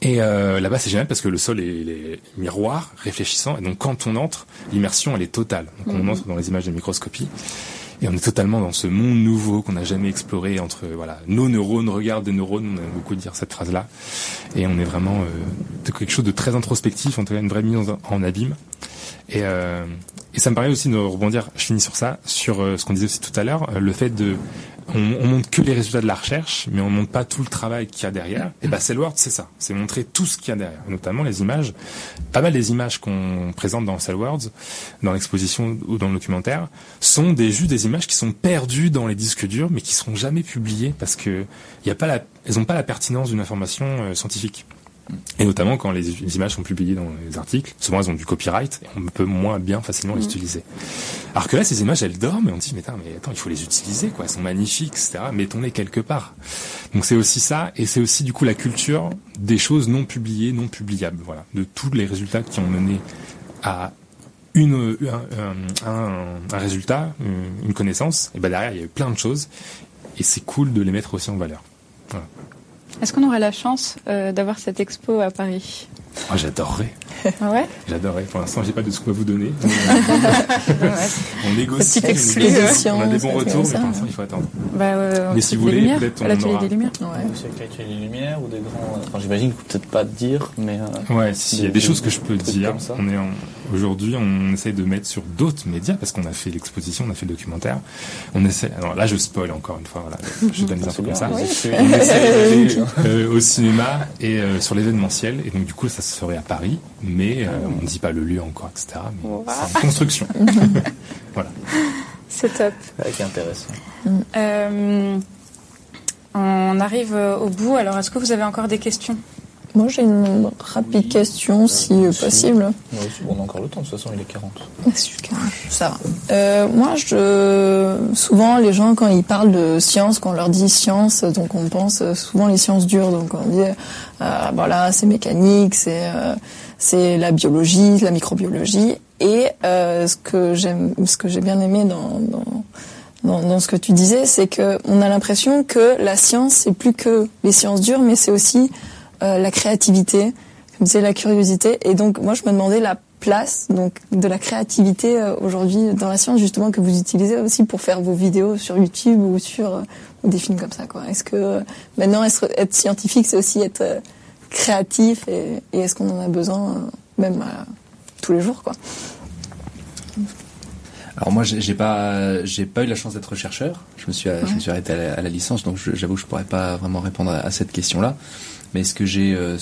Et euh, là-bas, c'est génial parce que le sol est, est miroir, réfléchissant. Et donc, quand on entre, l'immersion, elle est totale. Donc, on entre dans les images de microscopie. Et on est totalement dans ce monde nouveau qu'on n'a jamais exploré entre, voilà, nos neurones regardent des neurones. On aime beaucoup dire cette phrase-là. Et on est vraiment euh, de quelque chose de très introspectif, en tout cas une vraie mise en, en abîme. Et, euh, et ça me permet aussi de rebondir, je finis sur ça, sur euh, ce qu'on disait aussi tout à l'heure, euh, le fait de on, on montre que les résultats de la recherche, mais on montre pas tout le travail qu'il y a derrière. Et bah, Cellworld, c'est ça. C'est montrer tout ce qu'il y a derrière, notamment les images. Pas mal des images qu'on présente dans Cellworlds, dans l'exposition ou dans le documentaire, sont des juste des images qui sont perdues dans les disques durs, mais qui seront jamais publiées parce que elles ont pas la pertinence d'une information euh, scientifique. Et notamment quand les, les images sont publiées dans les articles, souvent elles ont du copyright et on peut moins bien facilement les utiliser. Alors que là, ces images, elles dorment et on dit, mais, attends, mais attends, il faut les utiliser, quoi. Elles sont magnifiques, etc. Mettons-les quelque part. Donc c'est aussi ça, et c'est aussi du coup la culture des choses non publiées, non publiables, voilà, de tous les résultats qui ont mené à une, un, un, un résultat, une- connaissance. Et ben derrière, il y a eu plein de choses, et c'est cool de les mettre aussi en valeur. Est-ce qu'on aura la chance euh, d'avoir cette expo à Paris? Moi, j'adorerais, [LAUGHS] Ah ouais j'adorerais. Pour l'instant, j'ai pas de scoop à vous donner. [LAUGHS] on négocie, Petite on on a des bons retours, mais pour l'instant, il faut attendre. Bah, euh, Mais si vous voulez, peut-être on l'atelier aura- des Lumières. Ouais. C'est avec l'atelier des lumières ou des grands. Enfin, j'imagine que peut-être pas dire, mais. euh, Ouais, s'il y a Des- des choses que je peux dire, on est en- aujourd'hui, on essaie de mettre sur d'autres médias parce qu'on a fait l'exposition, on a fait le documentaire. On essaie. Alors là, je spoil encore une fois. Voilà, [LAUGHS] je donne des infos comme ça. Oui. On essaie d'aller euh, au cinéma et euh, sur l'événementiel. Et donc du coup, ça se ferait à Paris, mais euh, on ne dit pas le lieu encore, etc. Mais Wow. c'est en construction. [LAUGHS] voilà. C'est top. Avec intéressant. Euh, on arrive au bout. Alors, est-ce que vous avez encore des questions? Moi, j'ai une rapide question, si possible. Oui, on a encore le temps, de toute façon, il est 40. Ça va. Euh, moi, je souvent les gens quand ils parlent de science, quand on leur dit science, donc on pense souvent les sciences dures. Donc on dit euh, voilà, c'est mécanique, c'est euh, c'est la biologie, la microbiologie. Et euh, ce que j'aime, ce que j'ai bien aimé dans, dans dans, dans ce que tu disais, c'est que on a l'impression que la science c'est plus que les sciences dures, mais c'est aussi euh, la créativité, comme c'est la curiosité. Et donc moi je me demandais la place donc de la créativité euh, aujourd'hui dans la science justement que vous utilisez aussi pour faire vos vidéos sur YouTube ou sur euh, des films comme ça quoi. Est-ce que euh, maintenant être, être scientifique c'est aussi être euh, créatif et, et est-ce qu'on en a besoin euh, même tous les jours quoi? Alors moi, j'ai pas, j'ai pas eu la chance d'être chercheur. Je me suis, je me suis arrêté à la, licence, donc j'avoue, que je pourrais pas vraiment répondre à cette question-là. Mais ce que j'ai, euh,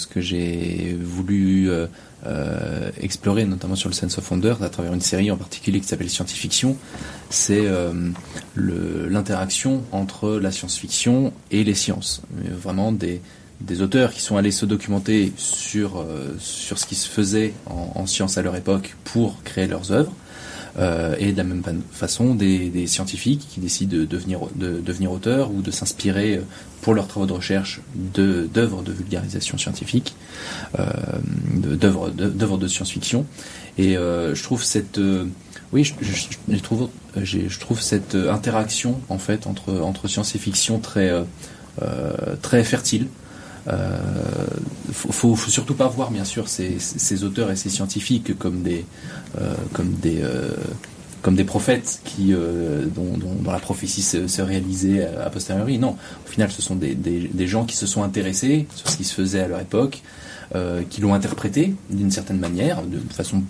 voulu euh, euh, explorer, notamment sur le Sense of Wonder, à travers une série en particulier qui s'appelle Scientifiction, c'est euh, le- l'interaction entre la science-fiction et les sciences. Vraiment des auteurs qui sont allés se documenter sur ce qui se faisait en science à leur époque pour créer leurs œuvres. Euh, et de la même façon des, scientifiques qui décident de devenir, de auteurs ou de s'inspirer euh, pour leurs travaux de recherche d'œuvres de, vulgarisation scientifique, euh, d'œuvres de, science-fiction. Et euh, je trouve cette, oui, je, trouve, je trouve cette interaction en fait entre entre science et fiction très très fertile. Euh, faut, faut, surtout pas voir bien sûr ces, auteurs et ces scientifiques comme des euh, comme des euh, comme des prophètes qui euh, dont, dont, la prophétie se, se réalisait a posteriori. Non, au final, ce sont des, des, gens qui se sont intéressés sur ce qui se faisait à leur époque, qui l'ont interprété d'une certaine manière, de façon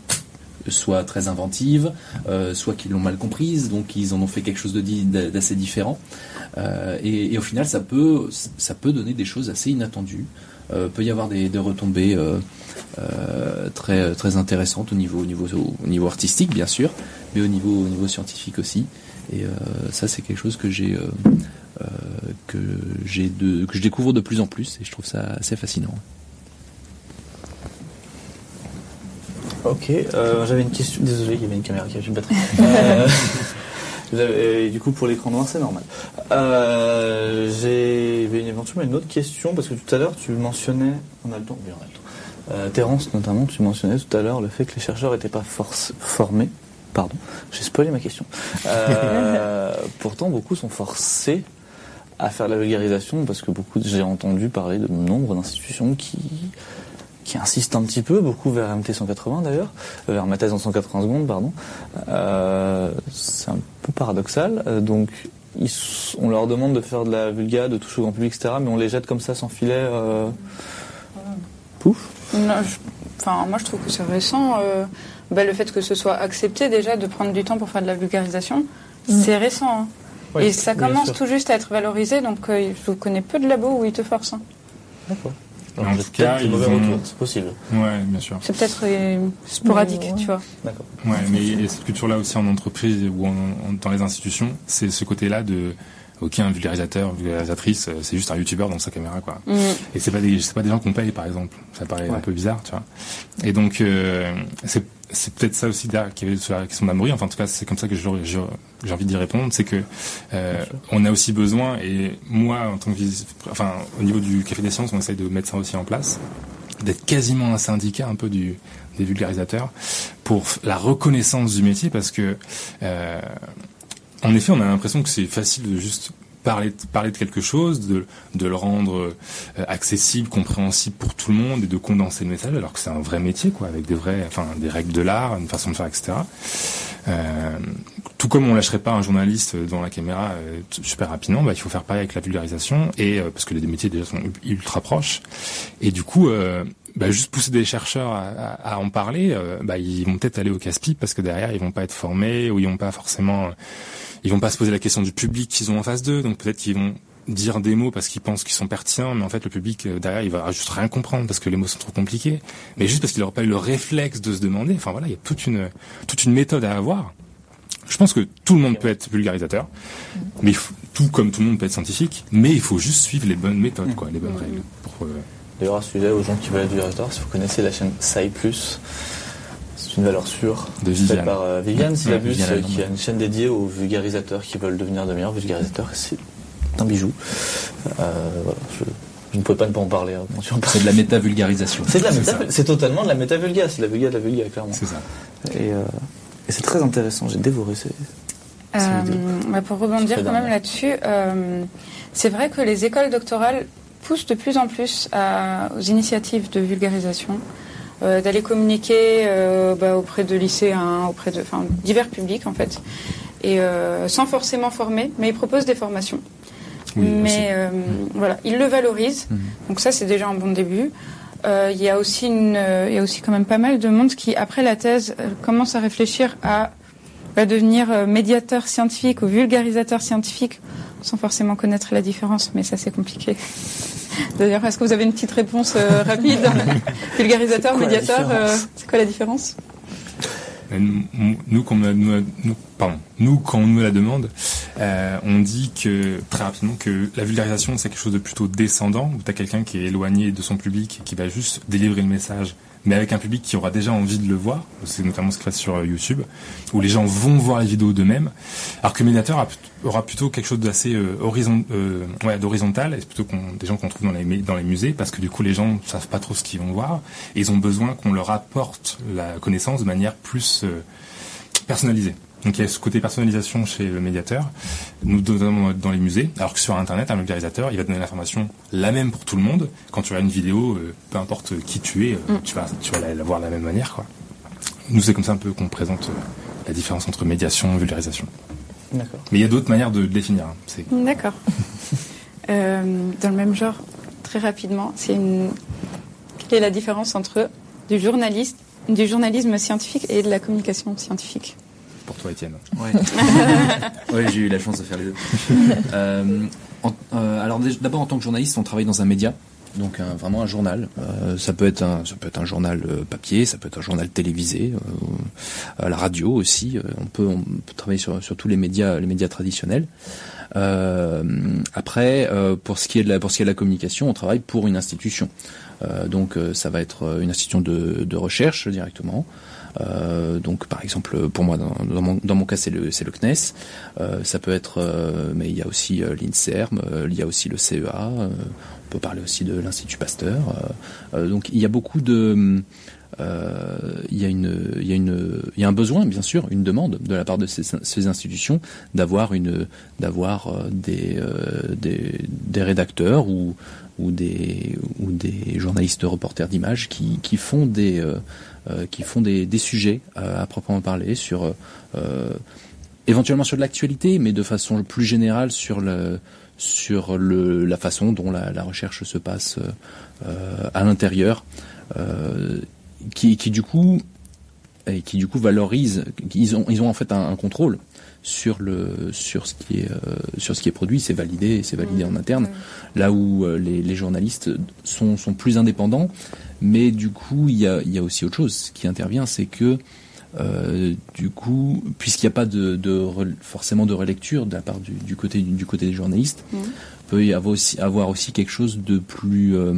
soit très inventive, euh, soit qu'ils l'ont mal comprise, donc ils en ont fait quelque chose de d'assez différent. Euh, et, au final, ça peut, donner des choses assez inattendues. Euh, peut y avoir des, retombées euh, très intéressantes au niveau au niveau au niveau artistique bien sûr, mais au niveau au niveau scientifique aussi. Et ça, c'est quelque chose que je découvre de plus en plus et je trouve ça assez fascinant. Ok, euh, j'avais une question. Désolé, il y avait une caméra qui a plus de batterie. [LAUGHS] Euh, et du coup, pour l'écran noir, c'est normal. Euh, J'ai une, éventuellement une autre question parce que tout à l'heure, tu mentionnais. On a le temps Oui, on a le temps. Euh, Terence, notamment, tu mentionnais tout à l'heure le fait que les chercheurs n'étaient pas force- formés. Pardon, j'ai spoilé ma question. Euh, [LAUGHS] pourtant, beaucoup sont forcés à faire de la vulgarisation parce que beaucoup, j'ai entendu parler de nombre d'institutions qui qui insistent un petit peu, beaucoup vers MT 180 d'ailleurs, euh, vers ma thèse en 180 secondes, pardon. Euh, c'est un peu paradoxal. Euh, donc, ils on leur demande de faire de la vulga, de toucher au grand public, etc., mais on les jette comme ça sans filet. euh, Pouf. Non, je- Enfin, moi, je trouve que c'est récent. euh, bah, le fait que ce soit accepté déjà de prendre du temps pour faire de la vulgarisation, c'est récent. hein. Oui, et ça commence tout juste à être valorisé, donc euh, je connais peu de labos où ils te forcent. hein. D'accord. En tout cas, ils ont- c'est possible. Ouais, bien sûr. C'est peut-être euh, sporadique, ouais. tu vois. D'accord. Ouais, mais il y a cette culture-là aussi en entreprise ou en- en- dans les institutions, c'est ce côté-là de ok un vulgarisateur, vulgarisatrice, euh, c'est juste un youtubeur dans sa caméra quoi. Mm. Et c'est pas des c'est pas des gens qu'on paye par exemple. Ça paraît Ouais. un peu bizarre, tu vois. Et donc euh, c'est c'est peut-être ça aussi derrière qui avait sur la question. Enfin en tout cas c'est comme ça que j'ai envie d'y répondre, c'est que euh, on a aussi besoin et moi en tant que enfin au niveau du café des sciences on essaye de mettre ça aussi en place d'être quasiment un syndicat un peu du des vulgarisateurs pour la reconnaissance du métier parce que euh, en effet on a l'impression que c'est facile de juste parler parler de quelque chose de, de le rendre euh, accessible compréhensible pour tout le monde et de condenser le message alors que c'est un vrai métier quoi avec des vrais enfin des règles de l'art une façon de faire etc euh, tout comme on lâcherait pas un journaliste devant la caméra euh, super rapidement, bah, il faut faire pareil avec la vulgarisation et euh, parce que les deux métiers déjà sont ultra proches. Et du coup euh, bah, juste pousser des chercheurs à, à- à en parler, euh, bah, ils vont peut-être aller au casse-pipe parce que derrière ils vont pas être formés ou ils vont pas forcément, ils vont pas se poser la question du public qu'ils ont en face d'eux, donc peut-être qu'ils vont dire des mots parce qu'ils pensent qu'ils sont pertinents, mais en fait le public euh, derrière il va juste rien comprendre parce que les mots sont trop compliqués, mais juste parce qu'il n'aura pas eu le réflexe de se demander. Enfin voilà, il y a toute une toute une méthode à avoir. Je pense que tout le monde peut être vulgarisateur, mais tout comme tout le monde peut être scientifique, mais il faut juste suivre les bonnes méthodes, quoi, les bonnes règles. Euh, D'ailleurs, à ce sujet, aux gens qui veulent être vulgarisateurs, si vous connaissez la chaîne SAI+, c'est une valeur sûre, de faite Viviane. par euh, Viviane Syllabus, Viviane euh, qui a une chaîne dédiée aux vulgarisateurs qui veulent devenir de meilleurs vulgarisateurs. C'est un bijou. Euh, voilà, je, je ne pouvais pas ne pas en parler. hein. C'est de la méta-vulgarisation. C'est de la C'est méta, ça. c'est totalement de la méta-vulga, c'est de la vulga de la vulga, clairement. C'est ça. Et, euh, et c'est très intéressant, j'ai dévoré ces... Euh, C'est l'idée. bah, pour rebondir quand même là-dessus, euh, c'est vrai que les écoles doctorales poussent de plus en plus à- aux initiatives de vulgarisation, euh, d'aller communiquer euh, bah, auprès de lycéens, auprès de divers publics en fait, et euh, sans forcément former, mais ils proposent des formations. Oui, mais euh, voilà, ils le valorisent, Mhm. donc ça c'est déjà un bon début. Il y a aussi une, il y a aussi quand même pas mal de monde qui, après la thèse, commence à réfléchir à va devenir médiateur scientifique ou vulgarisateur scientifique sans forcément connaître la différence, mais ça c'est compliqué. D'ailleurs, est-ce que vous avez une petite réponse euh, rapide [LAUGHS] Vulgarisateur, médiateur, euh, c'est quoi la différence Mais nous, quand on nous, nous- pardon, nous, quand on nous la demande, euh, on dit que très rapidement que la vulgarisation c'est quelque chose de plutôt descendant, où tu as quelqu'un qui est éloigné de son public et qui va juste délivrer le message, mais avec un public qui aura déjà envie de le voir. C'est notamment ce qui se passe sur euh, YouTube, où les gens vont voir les vidéos d'eux-mêmes, alors que a- aura plutôt quelque chose d'assez euh, euh, plutôt des gens qu'on trouve dans les, musées, parce que du coup les gens savent pas trop ce qu'ils vont voir, et ils ont besoin qu'on leur apporte la connaissance de manière plus euh, personnalisée. Donc il y a ce côté personnalisation chez le médiateur, nous donnons dans les musées, alors que sur Internet, un vulgarisateur, il va donner l'information la même pour tout le monde. Quand tu as une vidéo, euh, peu importe qui tu es, euh, Mm. tu vas, tu vas la, voir de la même manière. Quoi. Nous, c'est comme ça un peu qu'on présente euh, la différence entre médiation et vulgarisation. D'accord. Mais il y a d'autres manières de le définir. hein. C'est D'accord. [LAUGHS] Euh, dans le même genre, très rapidement, c'est une... quelle est la différence entre du journaliste, du journalisme scientifique et de la communication scientifique? Pour toi, Étienne. Ouais. [LAUGHS] ouais, j'ai eu la chance de faire les deux. Euh, en- euh, alors d'abord en tant que journaliste, on travaille dans un média, donc un- vraiment un journal. Euh, ça peut être un, ça peut être un journal papier, ça peut être un journal télévisé, euh, à la radio aussi. On peut, on peut travailler sur, sur tous les médias, les médias traditionnels. Euh, après, euh, pour ce qui est de la, pour ce qui est de la communication, on travaille pour une institution. Euh, donc ça va être une institution de, de recherche directement. Euh, donc par exemple pour moi dans, mon, cas c'est le le CNES Euh, ça peut être euh, mais il y a aussi euh, l'Inserm il y a aussi le CEA on peut parler aussi de l'Institut Pasteur donc il y a beaucoup de il y a une y a une y a un besoin bien sûr une demande de la part de ces, ces institutions d'avoir une d'avoir des, euh, des des rédacteurs ou ou des ou des journalistes reporters d'images qui qui font des euh, qui font des, des sujets euh, à proprement parler sur euh, éventuellement sur de l'actualité, mais de façon plus générale sur le sur le, la façon dont la, la recherche se passe euh, à l'intérieur, euh, qui, qui du coup et qui du coup valorise, ils ont ils ont en fait un, un contrôle sur le sur ce qui est euh, sur ce qui est produit, c'est validé, c'est validé Mmh. en interne. Oui. Là où euh, les, les journalistes sont sont plus indépendants, mais du coup il y a il y a aussi autre chose qui intervient, c'est que euh, du coup, puisqu'il n'y a pas de, de re- forcément de relecture de la part du, du côté du côté des journalistes, Mhm. peut y avoir aussi avoir aussi quelque chose de plus euh,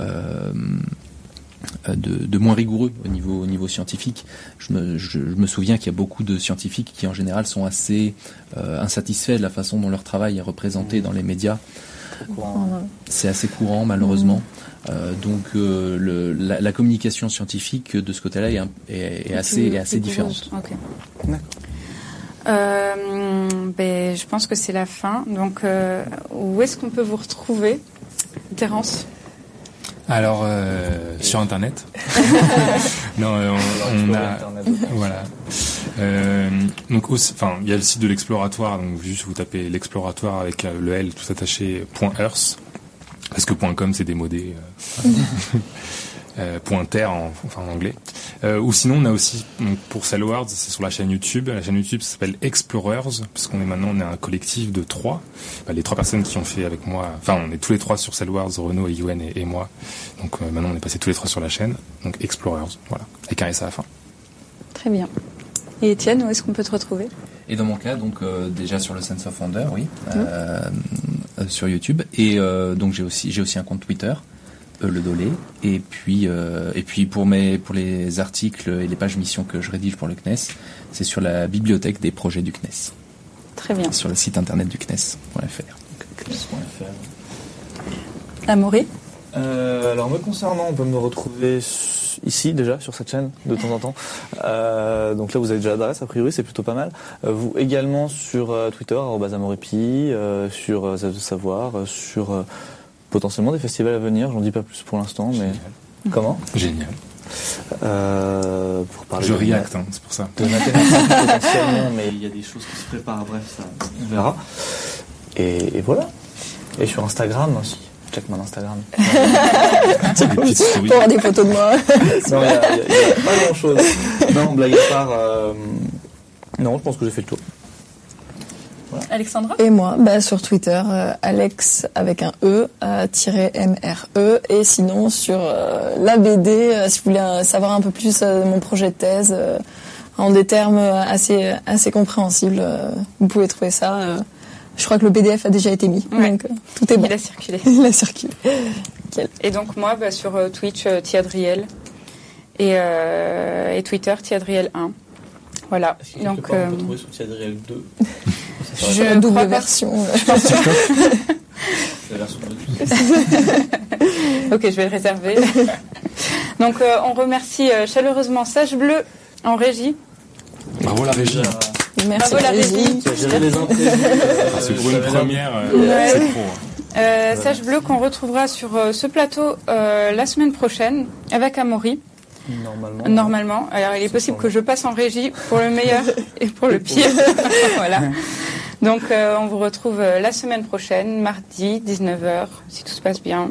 euh, de, de moins rigoureux au niveau au niveau scientifique. Je me, je, je me souviens qu'il y a beaucoup de scientifiques qui en général sont assez euh, insatisfaits de la façon dont leur travail est représenté dans les médias. C'est assez courant malheureusement. Euh, donc euh, le, la, la communication scientifique de ce côté-là est, un- est, est assez est assez différente. Ok. D'accord. Euh, ben, je pense que c'est la fin. Donc, euh, où est-ce qu'on peut vous retrouver, Terence? Alors, euh, sur Internet. [LAUGHS] non, euh, on, on a... Voilà. Euh, donc, aussi- enfin, il y a le site de l'exploratoire. Donc, juste vous tapez l'exploratoire avec euh, le L tout attaché point .earth parce que point .com c'est démodé. Euh, [LAUGHS] euh, point .ter en, enfin, en anglais. Euh, ou sinon, on a aussi donc, pour Cellwards, c'est sur la chaîne YouTube. La chaîne YouTube s'appelle Explorers parce qu'on est maintenant on est un collectif de trois. Bah, les trois personnes qui ont fait avec moi. Enfin, on est tous les trois sur Cellwards, Renaud, et Yuen et, et moi. Donc euh, maintenant, on est passé tous les trois sur la chaîne. Donc Explorers, voilà, avec un S à la fin. Très bien. Et Étienne, où est-ce qu'on peut te retrouver? Et dans mon cas, donc euh, déjà sur le Sense of Wonder, oui, euh, euh, sur YouTube. Et donc j'ai aussi j'ai aussi un compte Twitter, le Dolé. Et puis et puis pour mes pour les articles et les pages missions que je rédige pour le CNES, c'est sur la bibliothèque des projets du CNES, Très bien. sur le site internet du CNES.fr. Amaury Euh, alors me concernant, on peut me retrouver ici déjà sur cette chaîne de temps en temps. Euh, donc là vous avez déjà l'adresse a priori, c'est plutôt pas mal. Euh, vous également sur euh, Twitter @amoripi, euh, sur euh, savoir, euh, sur euh, potentiellement des festivals à venir. J'en dis pas plus pour l'instant, mais comment? Génial. euh, Pour parler Je react, hein, c'est pour ça. de [LAUGHS] potentiellement, mais Il y a des choses qui se préparent, bref, ça. on verra. Et, et voilà. Et sur Instagram aussi. Check mon Instagram. [LAUGHS] Pour avoir des photos de moi. [LAUGHS] Non, il n'y a, a- a pas grand chose. Non, blague à part. euh, non, je pense que j'ai fait le tour. Alexandra Et moi, bah, sur Twitter, euh, Alex avec un E, euh, tiré MRE. Et sinon, sur euh, la BD, euh, si vous voulez euh, savoir un peu plus euh, de mon projet de thèse, euh, en des termes assez, assez compréhensibles, euh, vous pouvez trouver ça. Je crois que le PDF a déjà été mis, Ouais. donc euh, tout est bon. [LAUGHS] Il a circulé. Il a circulé. Et donc moi, bah, sur euh, Twitch, euh, Tiadriel. Et, euh, et Twitter, Tiadriel1. Voilà. Donc, euh, sur Tiadriel 2 [LAUGHS] je la double pas- version. euh, [LAUGHS] la version Ok, je vais le réserver. Donc, euh, on remercie euh, chaleureusement Sage Bleu en régie. Bravo la régie. Merci Bravo, la Régie. les imprévus. Ah, c'est pour une première, euh, Ouais. c'est pro. Euh, Sage Bleu qu'on retrouvera sur euh, ce plateau euh, la semaine prochaine avec Amaury, Normalement. normalement. Alors, il est possible que je passe en régie pour le meilleur [LAUGHS] et pour le pire. [LAUGHS] voilà. Donc, euh, on vous retrouve euh, la semaine prochaine, mardi, 19h, si tout se passe bien.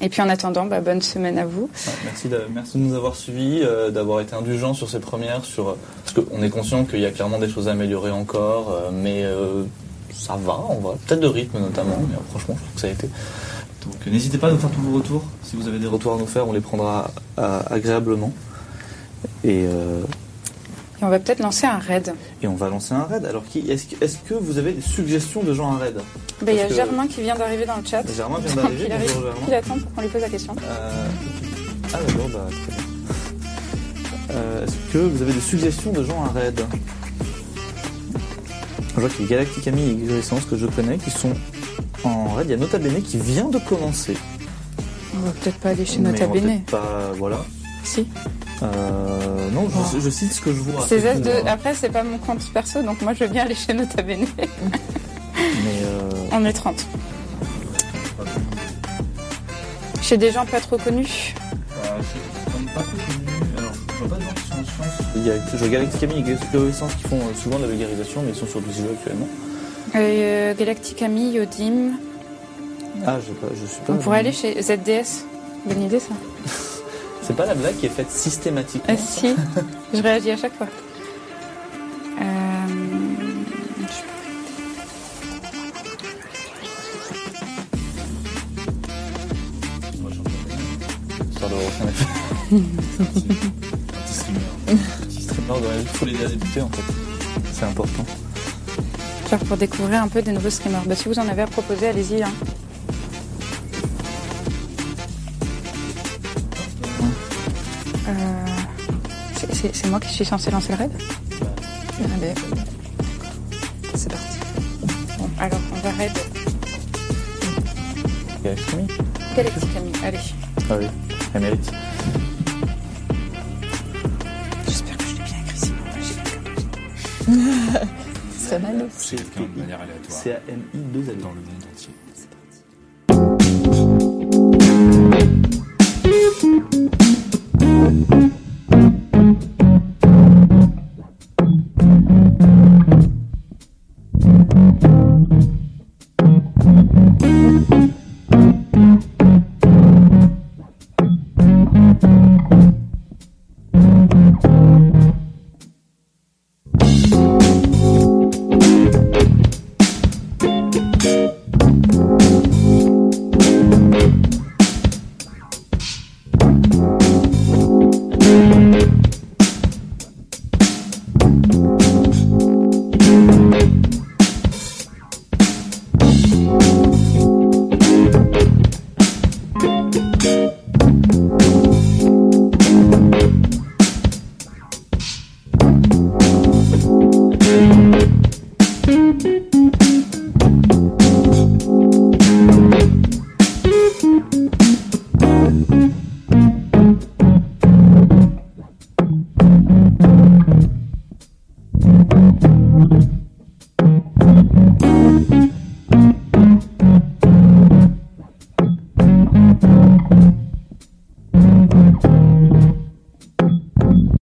Et puis, en attendant, bah, bonne semaine à vous. Merci, de, nous avoir suivis, euh, d'avoir été indulgents sur ces premières, sur, euh, parce qu'on est conscient qu'il y a clairement des choses à améliorer encore, euh, mais ça va, on va peut-être de rythme notamment, mais franchement, je trouve que ça a été. Donc n'hésitez pas à nous faire tous vos retours si vous avez des retours. à nous faire, on les prendra agréablement. Et, Et on va peut-être lancer un raid. et on va lancer un raid. Alors, qui, est-ce, que, est-ce que vous avez des suggestions de gens à raid Bah, Il y a que- Germain qui vient d'arriver dans le chat. Germain vient d'arriver, il arrive. bonjour Germain. Il attend pour qu'on lui pose la question. Euh, Ah d'accord, bah très bien. Euh, Est-ce que vous avez des suggestions de gens à raid Je vois qu'il y a Galactic Camille et Existence que je connais qui sont en raid. Il y a Nota Bene qui vient de commencer. On va peut-être pas aller chez Nota on va Bene. peut-être Pas, voilà. Si. Euh, non, je, je cite ce que je vois. Ces tout, de... hein. Après, c'est pas mon compte perso, donc moi je veux bien aller chez Nota Bene. [LAUGHS] Mais euh, On est 30. Chez des gens pas trop connus. Euh, je suis pas trop connu. Alors, je vois pas de gens qui sont en sciences. il y a je vois Galactic Camille et Existence qui font euh, souvent de la vulgarisation, mais ils sont sur du jeu actuellement. Euh, Galactic Ami, Yodim. Ah, je, sais pas, je suis pas. On pourrait aller chez ZDS. Bonne idée ça. [LAUGHS] C'est pas la blague qui est faite systématiquement. Euh, si, [LAUGHS] je réagis à chaque fois. Euh, de Un [LAUGHS] petit Il faut les débuter en fait. C'est important. Genre pour découvrir un peu des nouveaux streamers. Bah, si vous en avez à proposer, allez-y. Hein. C'est- moi qui suis censé lancer le raid Allez. C'est parti. Bon, alors on va raid Galaxy Camille Galaxy Camille? Allez. Ah oui, elle mérite. J'espère que je l'ai bien écrit, sinon moi, j'ai [LAUGHS] Ce serait mal. C'est de manière aléatoire C-A-M-I-2-L. dans le monde